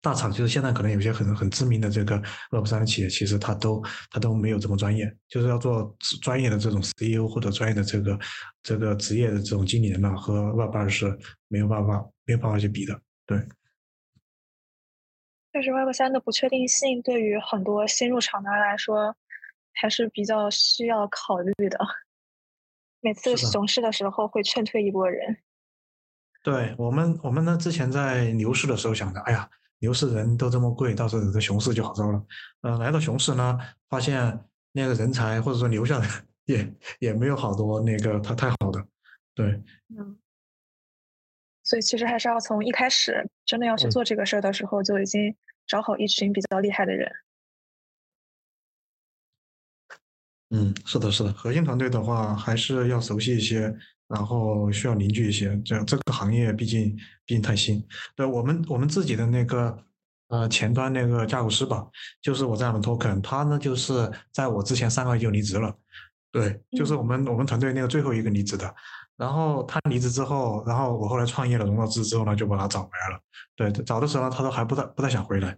大厂就是现在可能有些很很知名的这个 Web 三的企业，其实它都它都没有这么专业，就是要做专业的这种 CEO 或者专业的这个这个职业的这种经理人呢，和 Web 二是没有办法没有办法去比的。对，但是 Web 三的不确定性对于很多新入场的人来说还是比较需要考虑的。每次熊市的时候会劝退一波人。对我们我们呢之前在牛市的时候想着，哎呀。牛市人都这么贵，到时候这熊市就好招了。嗯，来到熊市呢，发现那个人才或者说留下来也也没有好多那个他太好的，对。嗯。所以其实还是要从一开始真的要去做这个事儿的时候，就已经找好一群比较厉害的人。嗯，是的，是的，核心团队的话还是要熟悉一些。然后需要凝聚一些，这这个行业毕竟毕竟太新。对我们我们自己的那个呃前端那个架构师吧，就是我在我们 Token，他呢就是在我之前三个月就离职了。对，就是我们我们团队那个最后一个离职的。然后他离职之后，然后我后来创业了融到资之后呢，就把他找回来了。对，找的时候呢，他都还不太不太想回来。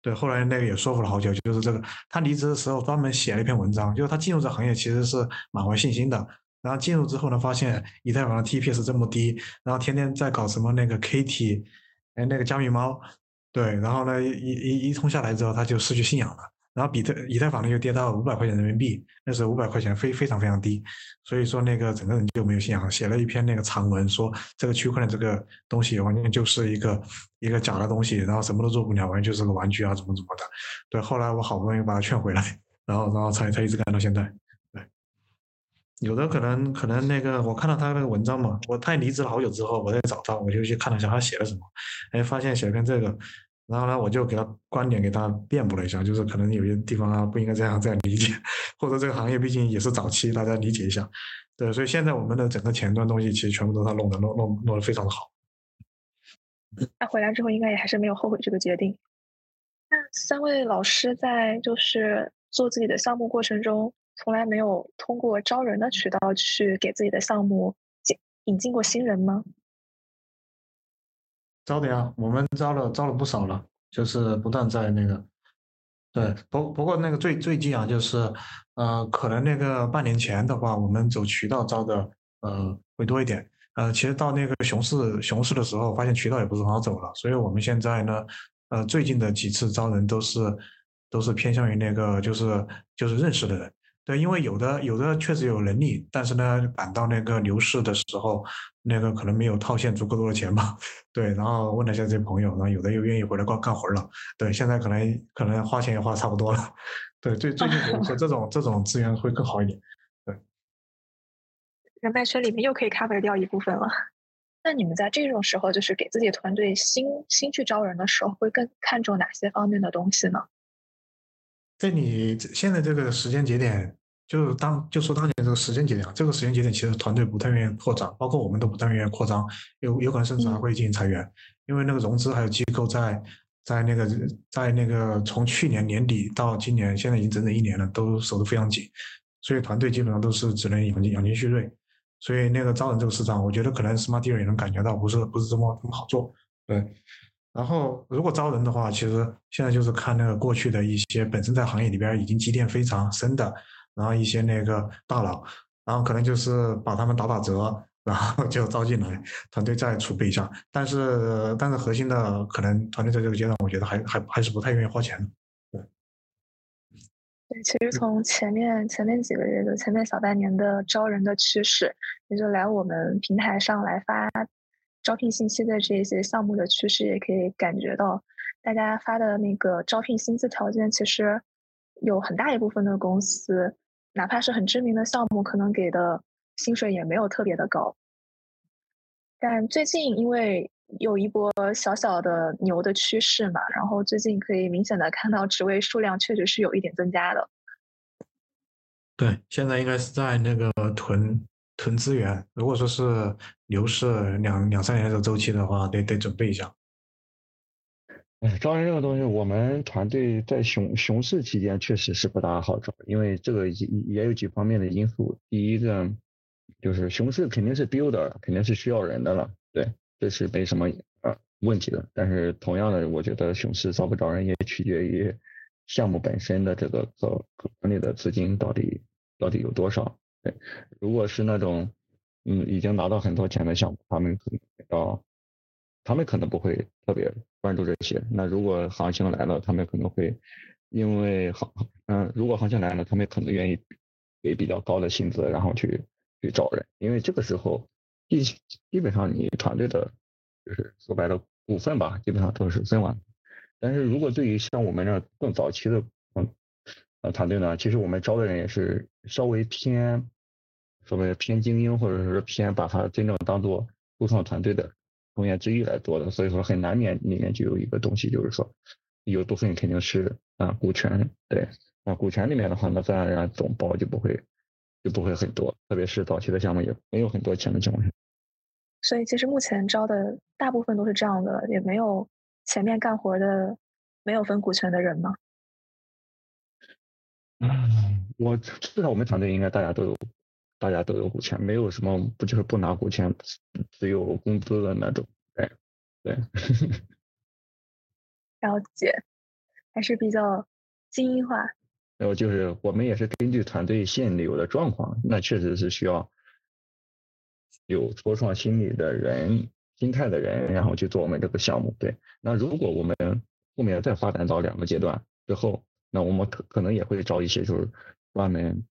对，后来那个也说服了好久，就是这个他离职的时候专门写了一篇文章，就是他进入这行业其实是满怀信心的。然后进入之后呢，发现以太坊的 TPS 这么低，然后天天在搞什么那个 KT，哎，那个加密猫，对，然后呢一一一通下来之后，他就失去信仰了。然后比特以太坊呢又跌到五百块钱人民币，那时候五百块钱非非常非常低，所以说那个整个人就没有信仰，写了一篇那个长文，说这个区块链这个东西完全就是一个一个假的东西，然后什么都做不了，完全就是个玩具啊，怎么怎么的。对，后来我好不容易把他劝回来，然后然后才才一直干到现在。对有的可能可能那个我看到他那个文章嘛，我他离职了好久之后，我再找他，我就去看了一下他写了什么，哎，发现写了篇这个，然后呢，我就给他观点给他辩驳了一下，就是可能有些地方啊不应该这样这样理解，或者这个行业毕竟也是早期，大家理解一下。对，所以现在我们的整个前端东西其实全部都是他弄的，弄弄弄得非常的好。他回来之后应该也还是没有后悔这个决定。那三位老师在就是做自己的项目过程中。从来没有通过招人的渠道去给自己的项目引进过新人吗？招的呀，我们招了招了不少了，就是不断在那个，对，不不过那个最最近啊，就是呃，可能那个半年前的话，我们走渠道招的呃会多一点，呃，其实到那个熊市熊市的时候，发现渠道也不是很好走了，所以我们现在呢，呃，最近的几次招人都是都是偏向于那个就是就是认识的人。对，因为有的有的确实有能力，但是呢，赶到那个牛市的时候，那个可能没有套现足够多的钱吧。对，然后问了一下这些朋友，然后有的又愿意回来干干活了。对，现在可能可能花钱也花差不多了。对，最最近说这种这种资源会更好一点。对，人脉圈里面又可以 cover 掉一部分了。那你们在这种时候，就是给自己团队新新去招人的时候，会更看重哪些方面的东西呢？在你现在这个时间节点，就是当就说当前这个时间节点啊，这个时间节点其实团队不太愿意扩张，包括我们都不太愿意扩张，有有可能甚至还会进行裁员，因为那个融资还有机构在在那个在那个从去年年底到今年，现在已经整整一年了，都守得非常紧，所以团队基本上都是只能养精养精蓄锐，所以那个招人这个市场，我觉得可能 Smart Deal 也能感觉到不是不是这么这么好做，对。然后，如果招人的话，其实现在就是看那个过去的一些本身在行业里边已经积淀非常深的，然后一些那个大佬，然后可能就是把他们打打折，然后就招进来，团队再储备一下。但是，但是核心的可能团队在这个阶段，我觉得还还还是不太愿意花钱的。对，对，其实从前面前面几个月，就前面小半年的招人的趋势，也就来我们平台上来发招聘信息的这些项目的趋势，也可以感觉到，大家发的那个招聘薪资条件，其实有很大一部分的公司，哪怕是很知名的项目，可能给的。薪水也没有特别的高，但最近因为有一波小小的牛的趋势嘛，然后最近可以明显的看到职位数量确实是有一点增加的。对，现在应该是在那个囤囤资源，如果说是牛市两两三年的周期的话，得得准备一下。哎，招人这个东西，我们团队在熊熊市期间确实是不大好找，因为这个也也有几方面的因素。第一个。就是熊市肯定是 builder，肯定是需要人的了，对，这是没什么呃问题的。但是同样的，我觉得熊市招不招人也取决于项目本身的这个可可管理的资金到底到底有多少。对，如果是那种嗯已经拿到很多钱的项目，他们可能要，他们可能不会特别关注这些。那如果行情来了，他们可能会因为行嗯，如果行情来了，他们可能愿意给比较高的薪资，然后去。去找人，因为这个时候基基本上你团队的，就是说白了股份吧，基本上都是分完。但是如果对于像我们这更早期的嗯呃团队呢，其实我们招的人也是稍微偏，所谓偏精英或者是偏把它真正当做初创团队的成员之一来做的，所以说很难免里面就有一个东西，就是说有部分肯定是啊股权，对，那股权里面的话，那自然而然总包就不会。就不会很多，特别是早期的项目也没有很多钱的情况下。所以其实目前招的大部分都是这样的，也没有前面干活的没有分股权的人吗？嗯，我至少我们团队应该大家都有，大家都有股权，没有什么不就是不拿股权，只有工资的那种。对，对。了解，还是比较精英化。然后就是我们也是根据团队现有的状况，那确实是需要有初创心理的人、心态的人，然后去做我们这个项目。对，那如果我们后面再发展到两个阶段之后，那我们可可能也会招一些就是专门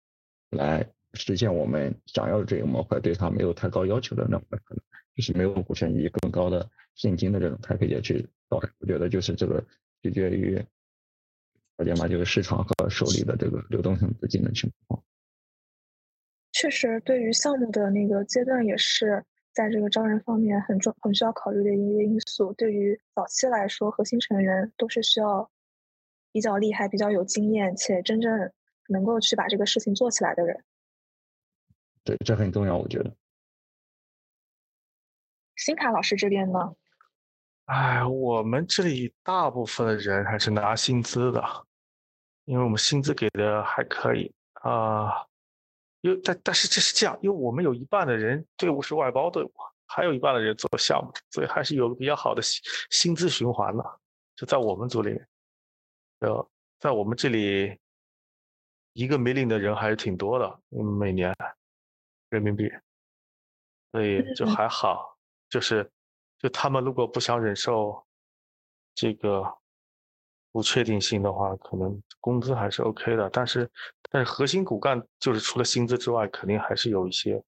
来实现我们想要的这个模块，对他没有太高要求的那种可能，就是没有股权以更高的现金的这种，他可以去招。我觉得就是这个取决于。了解吗？就是市场和手里的这个流动性资金的情况。确实，对于项目的那个阶段，也是在这个招人方面很重、很需要考虑的一个因素。对于早期来说，核心成员都是需要比较厉害、比较有经验，且真正能够去把这个事情做起来的人。对，这很重要，我觉得。新卡老师这边呢？哎，我们这里大部分的人还是拿薪资的。因为我们薪资给的还可以啊，因为但但是这是这样，因为我们有一半的人队伍是外包队伍，还有一半的人做项目，所以还是有个比较好的薪薪资循环的。就在我们组里面，呃，在我们这里，一个没领的人还是挺多的，每年人民币，所以就还好。就是就他们如果不想忍受这个。不确定性的话，可能工资还是 OK 的，但是但是核心骨干就是除了薪资之外，肯定还是有一些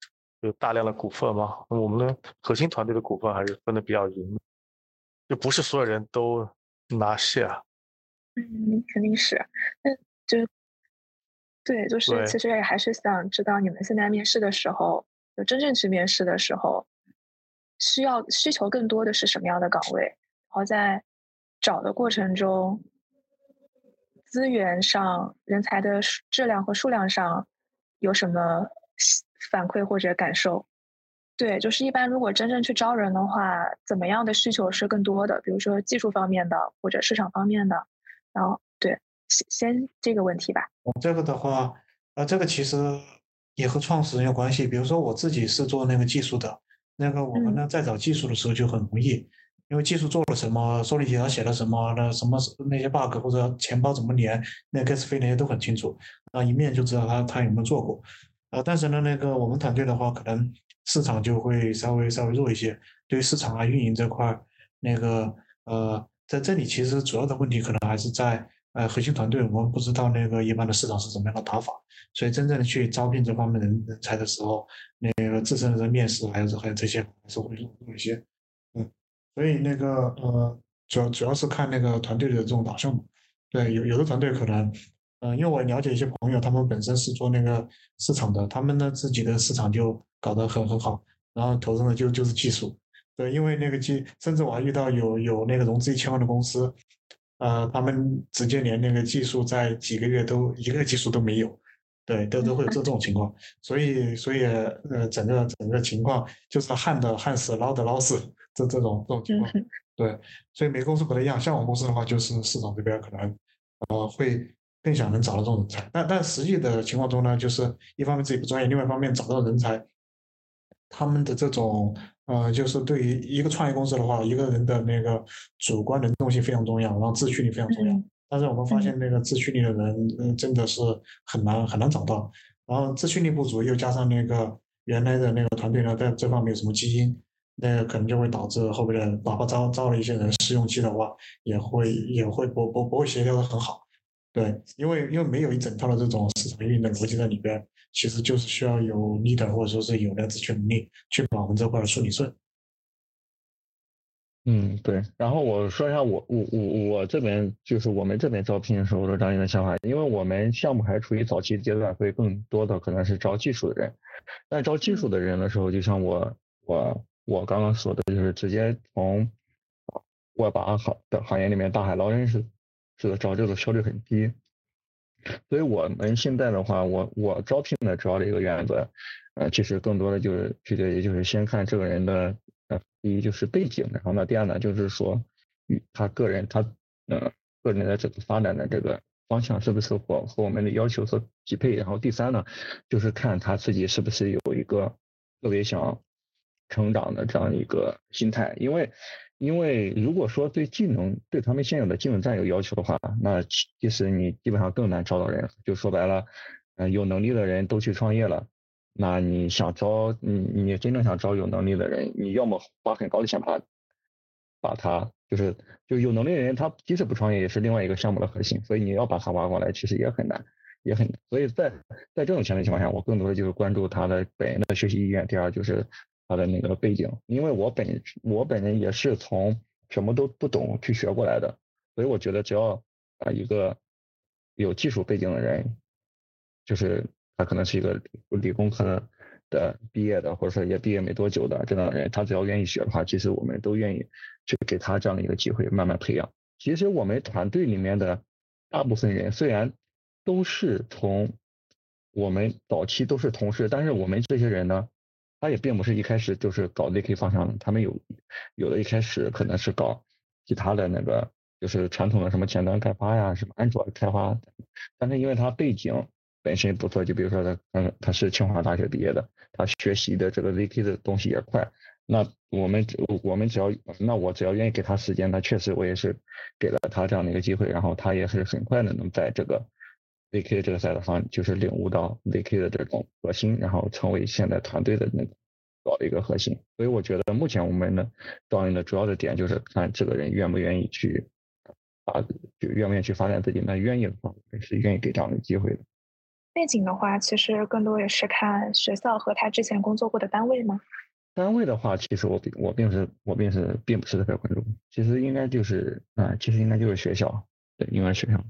有大量的股份嘛。我们的核心团队的股份还是分的比较匀，就不是所有人都拿 share。嗯，肯定是。那就对，就是其实也还是想知道你们现在面试的时候，就真正去面试的时候，需要需求更多的是什么样的岗位？然后在找的过程中。资源上、人才的质量和数量上有什么反馈或者感受？对，就是一般如果真正去招人的话，怎么样的需求是更多的？比如说技术方面的或者市场方面的。然后，对，先先这个问题吧。这个的话，呃，这个其实也和创始人有关系。比如说我自己是做那个技术的，那个我们呢在找技术的时候就很容易。因为技术做了什么，说理写条写了什么，那什么那些 bug 或者钱包怎么连，那 gas 费那些都很清楚，啊，一面就知道他他有没有做过。呃，但是呢，那个我们团队的话，可能市场就会稍微稍微弱一些，对于市场啊、运营这块，那个呃，在这里其实主要的问题可能还是在呃核心团队，我们不知道那个一般的市场是怎么样的打法，所以真正的去招聘这方面人人才的时候，那个自身的面试还有还有这些还是会弱一些，嗯，所以那个呃。主要主要是看那个团队的这种导向嘛，对，有有的团队可能，嗯，因为我了解一些朋友，他们本身是做那个市场的，他们呢自己的市场就搞得很很好，然后投入的就就是技术，对，因为那个技，甚至我还遇到有有那个融资一千万的公司，呃，他们直接连那个技术在几个月都一个技术都没有，对，都都会有这种情况，所以所以呃，整个整个情况就是旱的旱死，涝的涝死，这这种这种情况。对，所以每个公司不太一样。像我们公司的话，就是市场这边可能，呃，会更想能找到这种人才。但但实际的情况中呢，就是一方面自己不专业，另外一方面找到人才，他们的这种，呃，就是对于一个创业公司的话，一个人的那个主观能动性非常重要，然后自驱力非常重要。但是我们发现那个自驱力的人，嗯，真的是很难很难找到。然后自驱力不足，又加上那个原来的那个团队呢，在这方面有什么基因？那个可能就会导致后面的哪怕招招了一些人试用期的话，也会也会不不不会协调的很好，对，因为因为没有一整套的这种市场运营的逻辑在里边，其实就是需要有 leader 或者说是有那个自驱能力去把我们这块梳理顺。嗯，对。然后我说一下我我我我这边就是我们这边招聘的时候的张英的想法，因为我们项目还处于早期阶段，所以更多的可能是招技术的人。但招技术的人的时候，就像我我。我刚刚说的就是直接从外八行的行业里面大海捞针似的这个招，这个效率很低。所以我们现在的话，我我招聘的主要的一个原则，呃，其实更多的就是取决于就是先看这个人的呃，第一就是背景，然后呢，第二呢就是说他个人他呃个人的这个发展的这个方向是不是和和我们的要求所匹配，然后第三呢就是看他自己是不是有一个特别想。成长的这样一个心态，因为，因为如果说对技能对他们现有的技能站有要求的话，那其实你基本上更难招到人。就说白了，嗯，有能力的人都去创业了，那你想招你你真正想招有能力的人，你要么花很高的钱把他，把他就是就有能力的人，他即使不创业也是另外一个项目的核心，所以你要把他挖过来，其实也很难，也很。所以在在这种前提情况下，我更多的就是关注他的本人的学习意愿。第二就是。他的那个背景，因为我本我本人也是从什么都不懂去学过来的，所以我觉得只要啊一个有技术背景的人，就是他可能是一个理工科的毕业的，或者说也毕业没多久的这样的人，他只要愿意学的话，其实我们都愿意去给他这样的一个机会，慢慢培养。其实我们团队里面的大部分人虽然都是从我们早期都是同事，但是我们这些人呢。他也并不是一开始就是搞 ZK 方向的，他们有有的一开始可能是搞其他的那个，就是传统的什么前端开发呀，什么安卓开发，但是因为他背景本身不错，就比如说他他他是清华大学毕业的，他学习的这个 ZK 的东西也快，那我们我们只要那我只要愿意给他时间，那确实我也是给了他这样的一个机会，然后他也是很快的能在这个。ZK 这个赛道上，就是领悟到 ZK 的这种核心，然后成为现在团队的那个搞的一个核心。所以我觉得目前我们的招人的主要的点就是看这个人愿不愿意去啊，就愿不愿意去发展自己。那愿意的话，是愿意给这样的机会的。背景的话，其实更多也是看学校和他之前工作过的单位吗？单位的话，其实我并我并不是我并是并不是特别关注。其实应该就是啊，其实应该就是学校，对，应该是学校，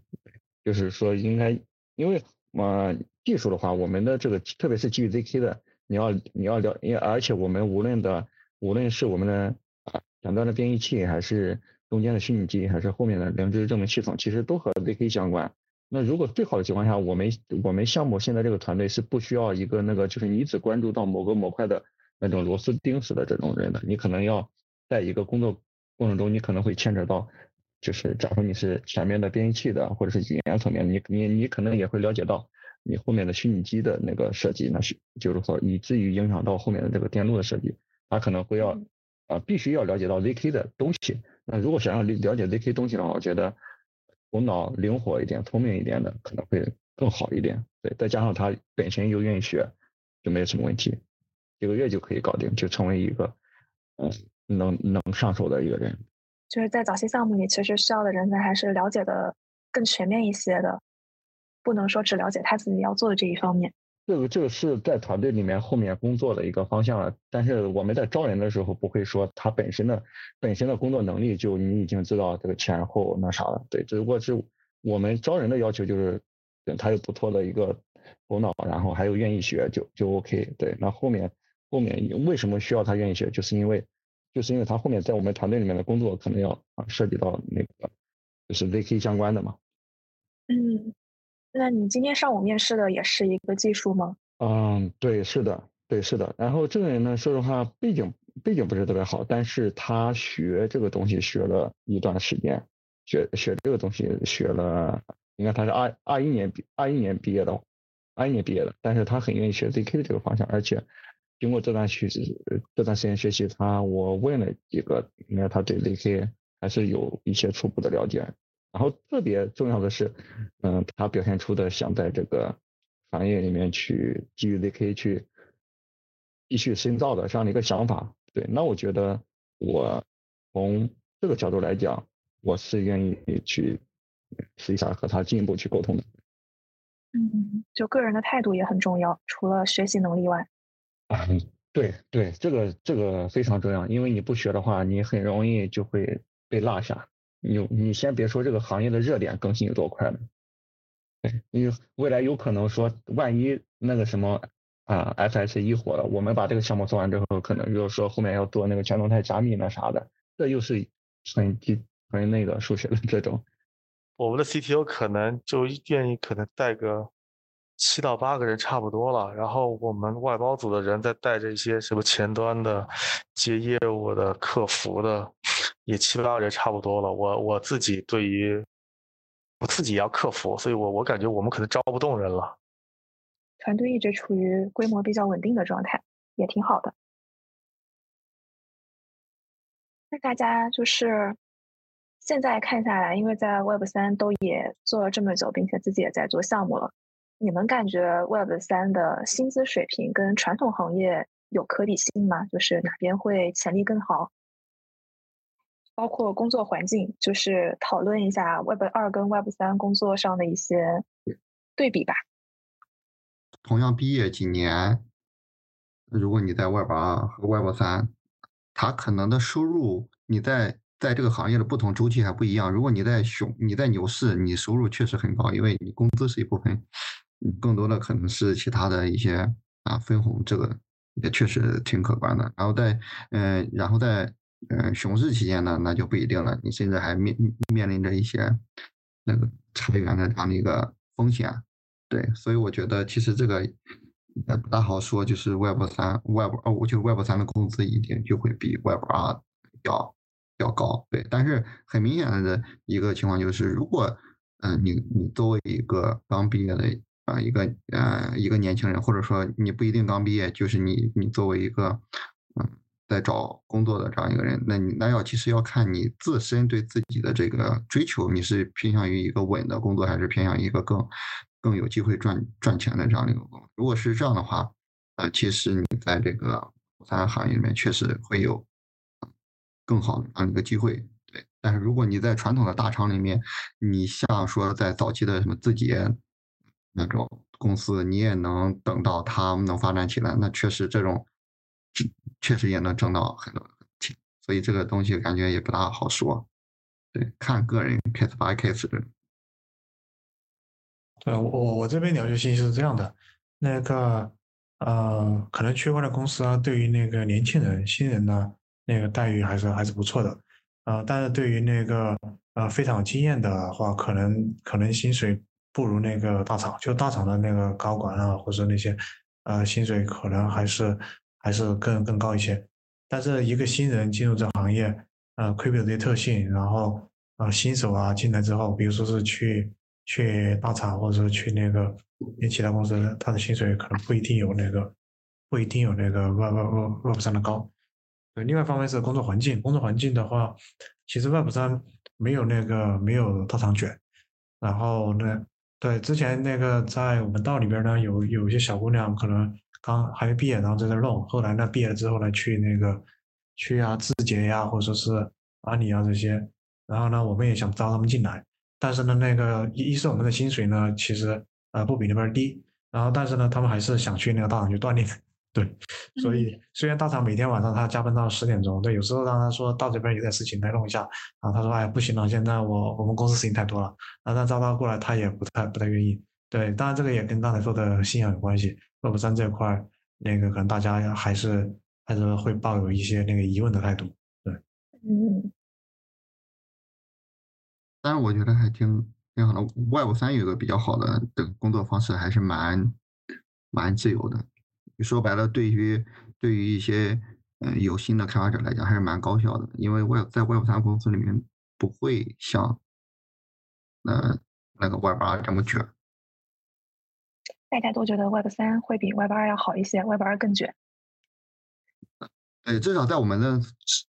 就是说应该。因为嘛，技术的话，我们的这个特别是基于 ZK 的，你要你要了，因而且我们无论的无论是我们的啊两端的编译器，还是中间的虚拟机，还是后面的零知证明系统，其实都和 ZK 相关。那如果最好的情况下，我们我们项目现在这个团队是不需要一个那个就是你只关注到某个模块的那种螺丝钉式的这种人的，你可能要在一个工作过程中，你可能会牵扯到。就是，假如你是前面的编译器的，或者是语言层面，你你你可能也会了解到你后面的虚拟机的那个设计，那是就是说以至于影响到后面的这个电路的设计，他可能会要啊，必须要了解到 ZK 的东西。那如果想要了了解 ZK 东西的话，我觉得头脑灵活一点、聪明一点的可能会更好一点。对，再加上他本身又愿意学，就没有什么问题，几个月就可以搞定，就成为一个嗯能能上手的一个人。就是在早期项目里，其实需要的人才还是了解的更全面一些的，不能说只了解他自己要做的这一方面。这个这个是在团队里面后面工作的一个方向了，但是我们在招人的时候不会说他本身的本身的工作能力就你已经知道这个前后那啥了，对，只不过是我们招人的要求就是他有不错的一个头脑，然后还有愿意学就就 OK，对，那后面后面为什么需要他愿意学，就是因为就是因为他后面在我们团队里面的工作可能要啊涉及到那个就是 ZK 相关的嘛，嗯。那你今天上午面试的也是一个技术吗？嗯，对，是的，对，是的。然后这个人呢，说实话，背景背景不是特别好，但是他学这个东西学了一段时间，学学这个东西学了，应该他是二二一年毕二一年毕业的，二一年毕业的，但是他很愿意学 ZK 的这个方向，而且经过这段学习这段时间学习，他我问了几个，应该他对 ZK 还是有一些初步的了解。然后特别重要的是，嗯，他表现出的想在这个行业里面去基于 ZK 去继续深造的这样的一个想法。对，那我觉得我从这个角度来讲，我是愿意去试一下和他进一步去沟通的。嗯，就个人的态度也很重要，除了学习能力外。啊，对对，这个这个非常重要，因为你不学的话，你很容易就会被落下。你你先别说这个行业的热点更新有多快了，你未来有可能说，万一那个什么啊，FS 一火了，我们把这个项目做完之后，可能就是说后面要做那个全动态加密那啥的，这又是很基很那个数学的这种。我们的 CTO 可能就愿意可能带个七到八个人差不多了，然后我们外包组的人再带着一些什么前端的、接业务的、客服的。也七八个人差不多了，我我自己对于我自己要克服，所以我我感觉我们可能招不动人了。团队一直处于规模比较稳定的状态，也挺好的。那大家就是现在看下来，因为在 Web 三都也做了这么久，并且自己也在做项目了，你们感觉 Web 三的薪资水平跟传统行业有可比性吗？就是哪边会潜力更好？包括工作环境，就是讨论一下 Web 二跟 Web 三工作上的一些对比吧。同样毕业几年，如果你在 Web 二和 Web 三，它可能的收入，你在在这个行业的不同周期还不一样。如果你在熊，你在牛市，你收入确实很高，因为你工资是一部分，更多的可能是其他的一些啊分红，这个也确实挺可观的。然后在嗯，然后在。嗯，熊市期间呢，那就不一定了。你甚至还面面临着一些那个裁员的这样的一个风险。对，所以我觉得其实这个也不大好说，就是 Web 三、Web 二，我觉得 Web 三的工资一定就会比 Web 二要要高。对，但是很明显的一个情况就是，如果嗯你你作为一个刚毕业的啊一个呃一个年轻人，或者说你不一定刚毕业，就是你你作为一个嗯。在找工作的这样一个人，那你那要其实要看你自身对自己的这个追求，你是偏向于一个稳的工作，还是偏向一个更更有机会赚赚钱的这样一个工作？如果是这样的话，呃，其实你在这个三行业里面确实会有更好的这样一个机会。对，但是如果你在传统的大厂里面，你像说在早期的什么字节那种公司，你也能等到它能发展起来，那确实这种。确实也能挣到很多钱，所以这个东西感觉也不大好说。对，看个人 case by case。对我我这边了解信息是这样的，那个呃，可能区块链公司啊，对于那个年轻人、新人呢，那个待遇还是还是不错的。呃，但是对于那个呃非常有经验的话，可能可能薪水不如那个大厂，就大厂的那个高管啊，或者那些呃薪水可能还是。还是更更高一些，但是一个新人进入这行业，呃，亏表这些特性，然后呃，新手啊进来之后，比如说是去去大厂，或者说去那个那其他公司，他的薪水可能不一定有那个不一定有那个 Web Web Web 三的高。对，另外一方面是工作环境，工作环境的话，其实 Web 三没有那个没有大厂卷，然后呢，对之前那个在我们道里边呢，有有一些小姑娘可能。刚还没毕业，然后在这弄。后来呢，毕业了之后呢，去那个去啊字节呀，或者说是阿里啊这些。然后呢，我们也想招他们进来，但是呢，那个一是我们的薪水呢，其实呃不比那边低。然后但是呢，他们还是想去那个大厂去锻炼。对，所以虽然大厂每天晚上他加班到十点钟，对，有时候让他说到这边有点事情来弄一下，然后他说哎不行了，现在我我们公司事情太多了，然后他招他过来他也不太不太愿意。对，当然这个也跟刚才说的信仰有关系。Web 三这块，那个可能大家还是还是会抱有一些那个疑问的态度。对，嗯，但是我觉得还挺挺好的。Web 三有个比较好的这个工作方式，还是蛮蛮自由的。说白了，对于对于一些嗯有心的开发者来讲，还是蛮高效的。因为 Web 在 Web 三公司里面不会像那那个 Web 二这么卷。大家都觉得 Web 三会比 Web 二要好一些，Web 二更卷。对，至少在我们的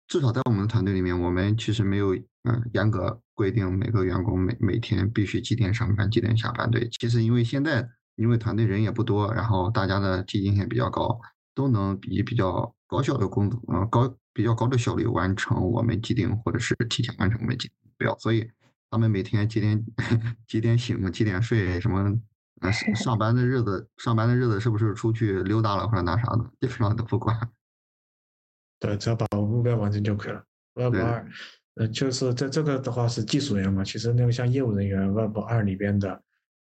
至少在我们的团队里面，我们其实没有嗯严格规定每个员工每每天必须几点上班几点下班。对，其实因为现在因为团队人也不多，然后大家的积极性比较高，都能以比较高效的工作嗯高比较高的效率完成我们既定或者是提前完成我们既定目标。所以他们每天几点 几点醒几点睡什么。啊，上班的日子，上班的日子是不是出去溜达了或者拿啥的，基本上都不管。对，只要把目标完成就可以了。Web 二，呃，就是在这个的话是技术人员嘛，其实那个像业务人员，Web 二里边的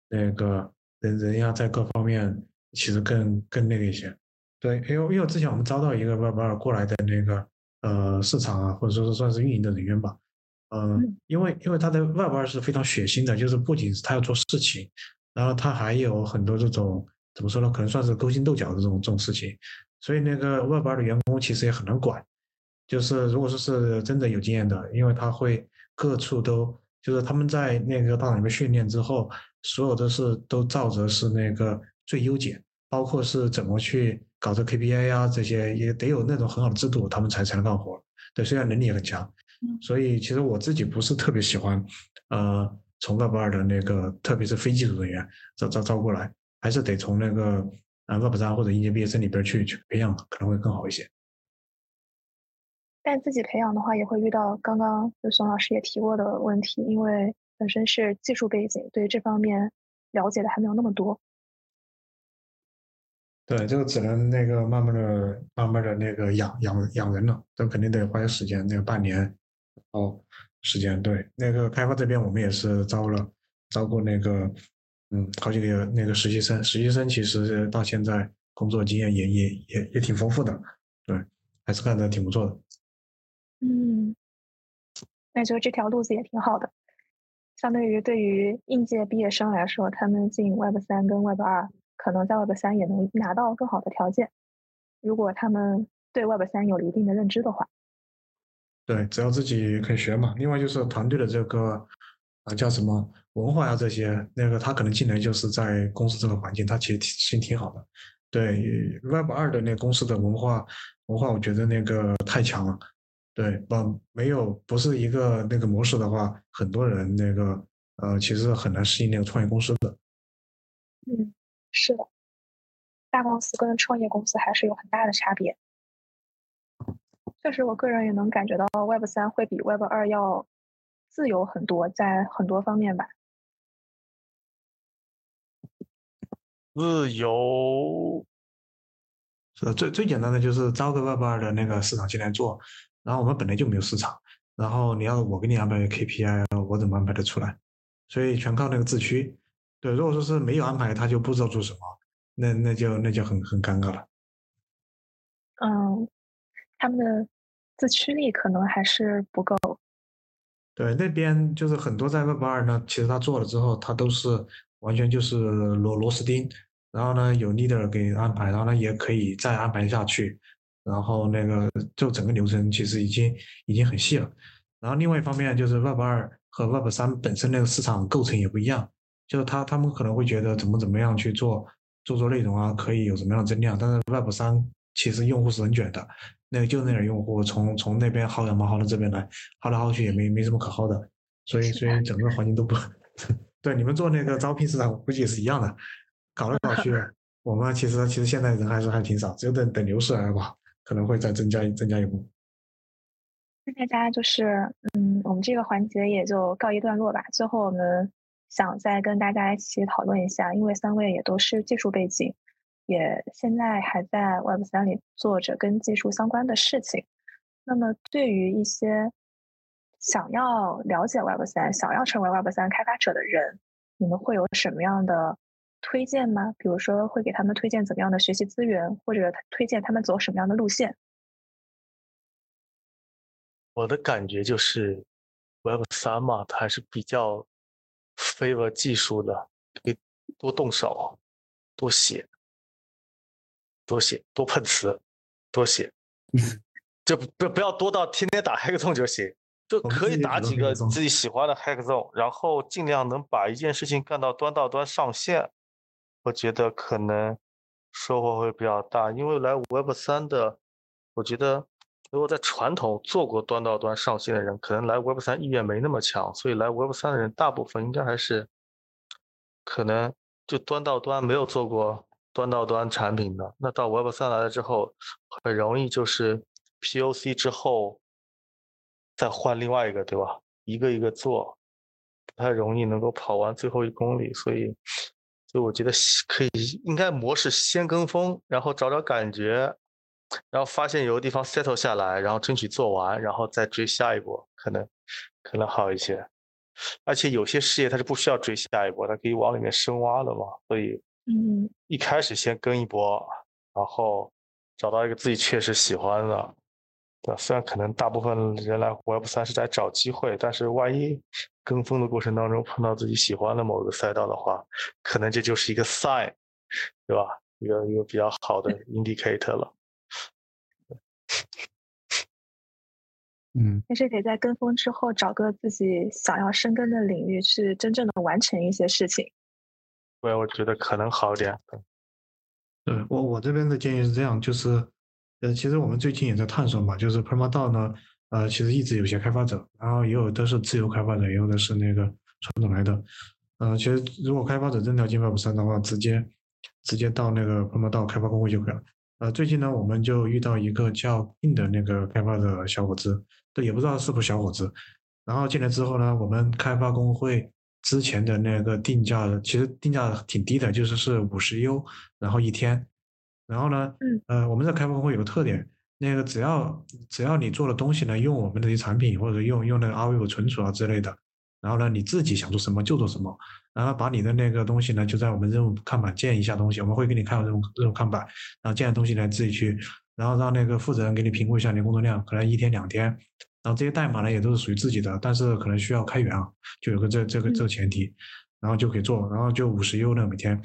那个人人要在各方面其实更更那个一些。对，因为因为之前我们招到一个外包二过来的那个呃市场啊，或者说是算是运营的人员吧，嗯，因为因为他的 Web 二是非常血腥的，就是不仅是他要做事情。然后他还有很多这种怎么说呢？可能算是勾心斗角的这种这种事情，所以那个 Web 二的员工其实也很难管。就是如果说是真的有经验的，因为他会各处都就是他们在那个大厂里面训练之后，所有的事都照着是那个最优解，包括是怎么去搞这 KPI 啊这些，也得有那种很好的制度，他们才才能干活。对，虽然能力也很强，所以其实我自己不是特别喜欢，呃。从 Web 二的那个，特别是非技术人员招招招过来，还是得从那个啊 Web 三或者应届毕业生里边去去培养，可能会更好一些。但自己培养的话，也会遇到刚刚就宋老师也提过的问题，因为本身是技术背景，对这方面了解的还没有那么多。对，这个只能那个慢慢的、慢慢的那个养养养人了，这肯定得花些时间，那个半年哦。时间对那个开发这边，我们也是招了招过那个嗯好几个那个实习生，实习生其实到现在工作经验也也也也挺丰富的，对，还是干的挺不错的。嗯，那就这条路子也挺好的，相对于对于应届毕业生来说，他们进 Web 三跟 Web 二，可能在 Web 三也能拿到更好的条件，如果他们对 Web 三有了一定的认知的话。对，只要自己肯学嘛。另外就是团队的这个啊叫什么文化呀这些，那个他可能进来就是在公司这个环境，他其实挺心挺好的。对，Web 二的那公司的文化文化，我觉得那个太强了。对，不没有不是一个那个模式的话，很多人那个呃其实很难适应那个创业公司的。嗯，是的，大公司跟创业公司还是有很大的差别。确实，我个人也能感觉到 Web 三会比 Web 二要自由很多，在很多方面吧。自由，是最最简单的就是招个 Web 二的那个市场进来做，然后我们本来就没有市场，然后你要我给你安排 KPI，我怎么安排得出来？所以全靠那个自驱。对，如果说是没有安排，他就不知道做什么，那那就那就很很尴尬了。嗯，他们的。自驱力可能还是不够。对，那边就是很多在 Web 二呢，其实他做了之后，他都是完全就是螺螺丝钉，然后呢有 leader 给安排，然后呢也可以再安排下去，然后那个就整个流程其实已经已经很细了。然后另外一方面就是 Web 二和 Web 三本身那个市场构成也不一样，就是他他们可能会觉得怎么怎么样去做做做内容啊，可以有什么样的增量，但是 Web 三其实用户是很卷的。那个就那点用户从从那边薅羊毛薅到这边来，薅来薅去也没没什么可薅的，所以所以整个环境都不 对。你们做那个招聘市场估计也是一样的，搞来搞去，我们其实其实现在人还是还挺少，只有等等牛市来吧，可能会再增加增加一步。那大家就是，嗯，我们这个环节也就告一段落吧。最后，我们想再跟大家一起讨论一下，因为三位也都是技术背景，也现在还在 Web 三里做着跟技术相关的事情。那么，对于一些想要了解 Web 三、想要成为 Web 三开发者的人，你们会有什么样的？推荐吗？比如说会给他们推荐怎么样的学习资源，或者推荐他们走什么样的路线？我的感觉就是，Web 三嘛，它还是比较 favor 技术的，可以多动手，多写，多写，多碰瓷，多写，就不不要多到天天打 Hackathon 就行，就可以打几个自己喜欢的 Hackathon，然后尽量能把一件事情干到端到端上线。我觉得可能收获会比较大，因为来 Web 三的，我觉得如果在传统做过端到端上线的人，可能来 Web 三意愿没那么强，所以来 Web 三的人大部分应该还是可能就端到端没有做过端到端产品的，那到 Web 三来了之后，很容易就是 POC 之后再换另外一个，对吧？一个一个做，不太容易能够跑完最后一公里，所以。所以我觉得可以，应该模式先跟风，然后找找感觉，然后发现有个地方 settle 下来，然后争取做完，然后再追下一波，可能可能好一些。而且有些事业它是不需要追下一波，它可以往里面深挖的嘛。所以，嗯，一开始先跟一波，然后找到一个自己确实喜欢的。对，虽然可能大部分人来 Web 三是在找机会，但是万一跟风的过程当中碰到自己喜欢的某个赛道的话，可能这就是一个 sign，对吧？一个一个比较好的 indicator 了。嗯，但是得在跟风之后找个自己想要深耕的领域，去真正的完成一些事情。对，我觉得可能好点。对我我这边的建议是这样，就是。呃，其实我们最近也在探索嘛，就是 Permadao 呢，呃，其实一直有些开发者，然后也有的是自由开发者，也有的是那个传统来的。呃，其实如果开发者真的要进 Web 三的话，直接直接到那个 Permadao 开发工会就可以了。呃，最近呢，我们就遇到一个叫 In 的那个开发的小伙子，对，也不知道是不是小伙子。然后进来之后呢，我们开发工会之前的那个定价，其实定价挺低的，就是是五十 U，然后一天。然后呢，嗯，呃，我们在开发会有个特点，那个只要只要你做的东西呢，用我们的些产品或者用用那个 Arweave 存储啊之类的，然后呢，你自己想做什么就做什么，然后把你的那个东西呢，就在我们任务看板建一下东西，我们会给你看好任务任务看板，然后建的东西呢自己去，然后让那个负责人给你评估一下你工作量，可能一天两天，然后这些代码呢也都是属于自己的，但是可能需要开源啊，就有个这这个这个前提，然后就可以做，然后就五十 U 呢每天，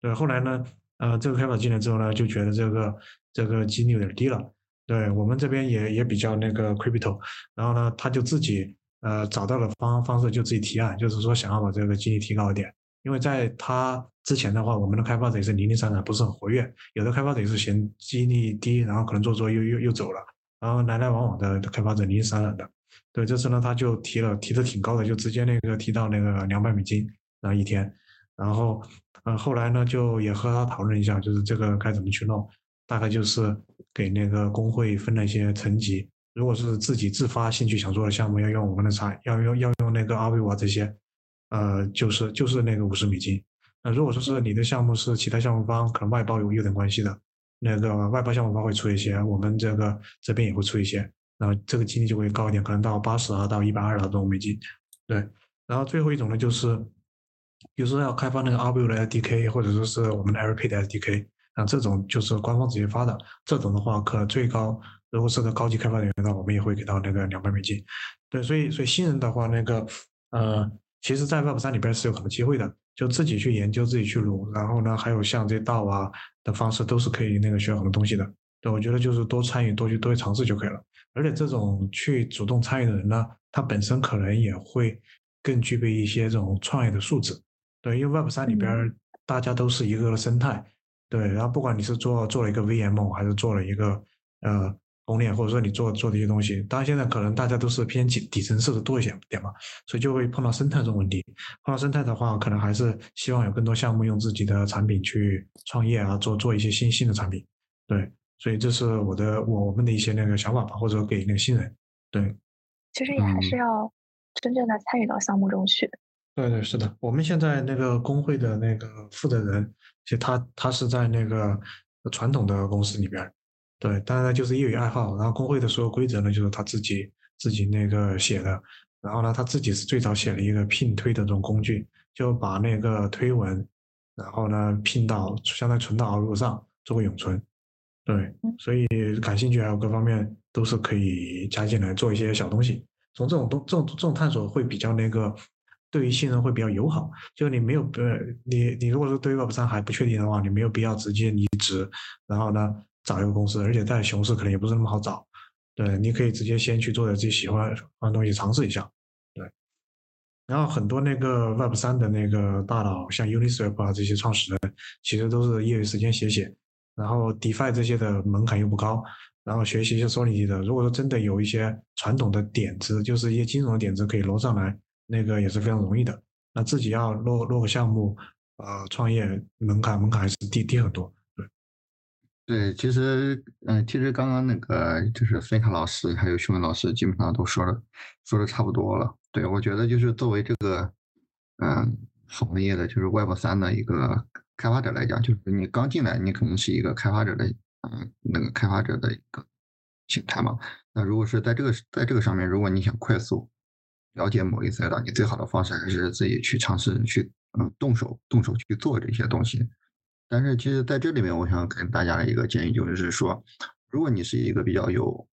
对，后来呢。呃，这个开发进来之后呢，就觉得这个这个激励有点低了。对我们这边也也比较那个 crypto，然后呢，他就自己呃找到了方方式，就自己提案，就是说想要把这个激励提高一点。因为在他之前的话，我们的开发者也是零零散散，不是很活跃。有的开发者也是嫌激励低，然后可能做做又又又走了，然后来来往往的开发者零零散散的。对，这次呢，他就提了，提的挺高的，就直接那个提到那个两百美金，然后一天，然后。呃，后来呢，就也和他讨论一下，就是这个该怎么去弄，大概就是给那个工会分了一些层级。如果是自己自发兴趣想做的项目，要用我们的产，要用要用那个阿维瓦这些，呃，就是就是那个五十美金。那如果说是你的项目是其他项目方，可能外包有有点关系的，那个外包项目方会出一些，我们这个这边也会出一些，然后这个金额就会高一点，可能到八十啊到一百二啊这种美金。对，然后最后一种呢就是。比如说要开发那个 r v 的 SDK，或者说是我们的 Airpay 的 SDK，啊，这种就是官方直接发的，这种的话可最高，如果是个高级开发人员的话，我们也会给到那个两百美金。对，所以所以新人的话，那个呃，其实，在 Web 三里边是有很多机会的，就自己去研究，自己去撸，然后呢，还有像这道啊的方式，都是可以那个学很多东西的。对，我觉得就是多参与，多去多去尝试就可以了。而且这种去主动参与的人呢，他本身可能也会更具备一些这种创业的素质。对，因为 Web 三里边大家都是一个生态，对，然后不管你是做做了一个 VM 还是做了一个呃红脸，或者说你做做的一些东西。当然现在可能大家都是偏底底层设的多一些点嘛，所以就会碰到生态这种问题。碰到生态的话，可能还是希望有更多项目用自己的产品去创业啊，做做一些新兴的产品。对，所以这是我的我我们的一些那个想法吧，或者给那个新人。对，其实也还是要真正的参与到项目中去。对对是的，我们现在那个工会的那个负责人，其实他他是在那个传统的公司里边，对，当然就是业余爱好。然后工会的所有规则呢，就是他自己自己那个写的。然后呢，他自己是最早写了一个聘推的这种工具，就把那个推文，然后呢聘到相当于存到 o 上做个永存。对，所以感兴趣还有各方面都是可以加进来做一些小东西。从这种东这种这种探索会比较那个。对于新人会比较友好，就是你没有呃，你你如果说对于 Web 三还不确定的话，你没有必要直接离职，然后呢找一个公司，而且在熊市可能也不是那么好找，对，你可以直接先去做点自己喜欢的东西尝试一下，对。然后很多那个 Web 三的那个大佬，像 Uniswap 啊这些创始人，其实都是业余时间写写，然后 DeFi 这些的门槛又不高，然后学习一些 Sony 的，如果说真的有一些传统的点子，就是一些金融的点子可以挪上来。那个也是非常容易的，那自己要落落个项目，呃，创业门槛门槛还是低低很多。对，对，其实，嗯，其实刚刚那个就是飞卡老师还有熊文老师基本上都说了，说的差不多了。对我觉得就是作为这个，嗯，行业的就是 Web 三的一个开发者来讲，就是你刚进来，你可能是一个开发者的，嗯，那个开发者的一个形态嘛。那如果是在这个在这个上面，如果你想快速。了解某一赛道，你最好的方式还是自己去尝试去，嗯，动手动手去做这些东西。但是，其实在这里面，我想跟大家的一个建议就是说，如果你是一个比较有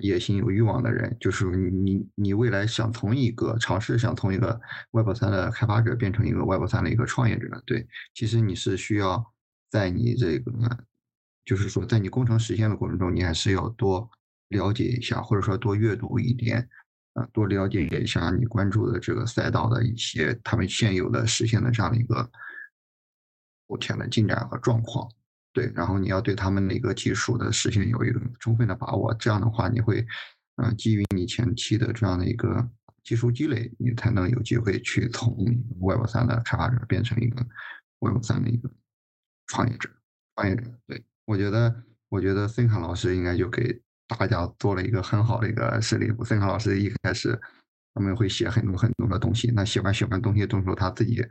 野心、有欲望的人，就是你你未来想从一个尝试，想从一个 Web 三的开发者变成一个 Web 三的一个创业者，对，其实你是需要在你这个，就是说，在你工程实现的过程中，你还是要多了解一下，或者说多阅读一点。啊，多了解一下你关注的这个赛道的一些他们现有的实现的这样的一个目前的进展和状况，对，然后你要对他们的一个技术的实现有一个充分的把握，这样的话你会，嗯，基于你前期的这样的一个技术积累，你才能有机会去从 Web 三的开发者变成一个 Web 三的一个创业者，创业者。对我觉得，我觉得森卡老师应该就给。大家做了一个很好的一个实例。孙康老师一开始他们会写很多很多的东西，那写完写完东西，之后他自己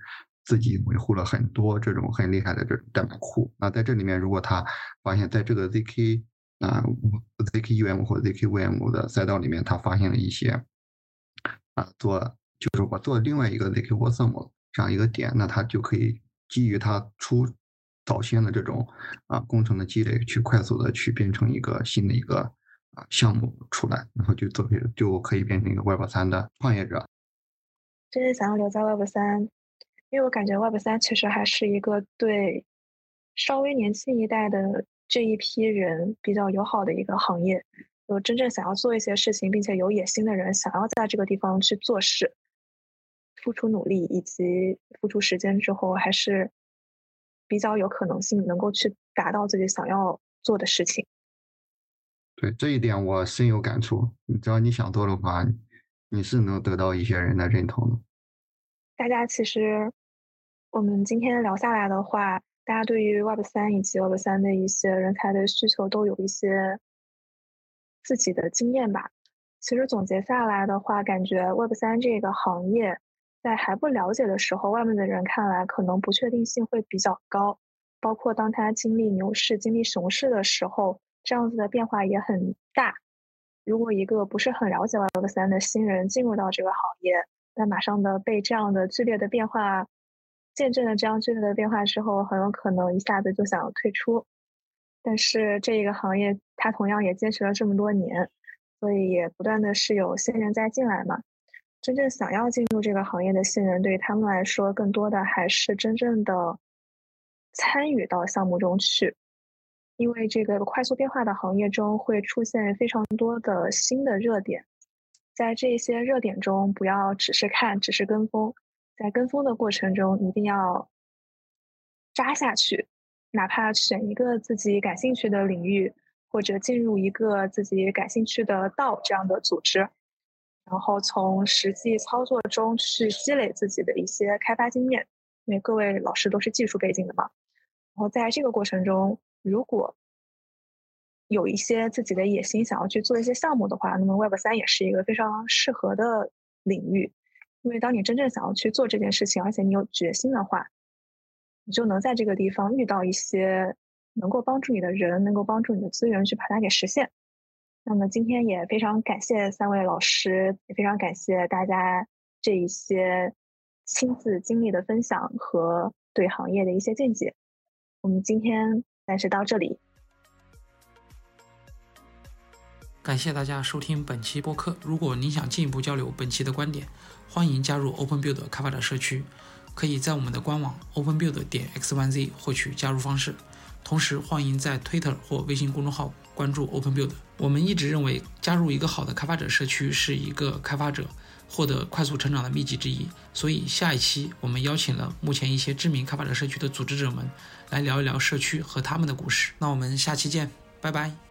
自己维护了很多这种很厉害的这种代码库。那在这里面，如果他发现在这个 zk 啊 zkUM 或 zkVM 的赛道里面，他发现了一些啊做就是我做另外一个 zkWasm 这样一个点，那他就可以基于他出早先的这种啊工程的积累，去快速的去变成一个新的一个。啊，项目出来，然后就作为就可以变成一个 Web 三的创业者。真是想要留在 Web 三，因为我感觉 Web 三其实还是一个对稍微年轻一代的这一批人比较友好的一个行业。有真正想要做一些事情，并且有野心的人，想要在这个地方去做事，付出努力以及付出时间之后，还是比较有可能性能够去达到自己想要做的事情。对这一点我深有感触。只要你想做的话，你是能得到一些人的认同的。大家其实，我们今天聊下来的话，大家对于 Web 三以及 Web 三的一些人才的需求都有一些自己的经验吧。其实总结下来的话，感觉 Web 三这个行业在还不了解的时候，外面的人看来可能不确定性会比较高。包括当他经历牛市、经历熊市的时候。这样子的变化也很大。如果一个不是很了解 Web 三的新人进入到这个行业，那马上的被这样的剧烈的变化见证了这样剧烈的变化之后，很有可能一下子就想要退出。但是这一个行业它同样也坚持了这么多年，所以也不断的是有新人在进来嘛。真正想要进入这个行业的新人，对于他们来说，更多的还是真正的参与到项目中去。因为这个快速变化的行业中会出现非常多的新的热点，在这些热点中，不要只是看，只是跟风，在跟风的过程中一定要扎下去，哪怕选一个自己感兴趣的领域，或者进入一个自己感兴趣的道这样的组织，然后从实际操作中去积累自己的一些开发经验。因为各位老师都是技术背景的嘛，然后在这个过程中，如果有一些自己的野心，想要去做一些项目的话，那么 Web 三也是一个非常适合的领域。因为当你真正想要去做这件事情，而且你有决心的话，你就能在这个地方遇到一些能够帮助你的人，能够帮助你的资源去把它给实现。那么今天也非常感谢三位老师，也非常感谢大家这一些亲自经历的分享和对行业的一些见解。我们今天暂时到这里。感谢大家收听本期播客。如果您想进一步交流本期的观点，欢迎加入 OpenBuild 开发者社区，可以在我们的官网 OpenBuild 点 x1z 获取加入方式。同时，欢迎在 Twitter 或微信公众号关注 OpenBuild。我们一直认为，加入一个好的开发者社区是一个开发者获得快速成长的秘籍之一。所以，下一期我们邀请了目前一些知名开发者社区的组织者们来聊一聊社区和他们的故事。那我们下期见，拜拜。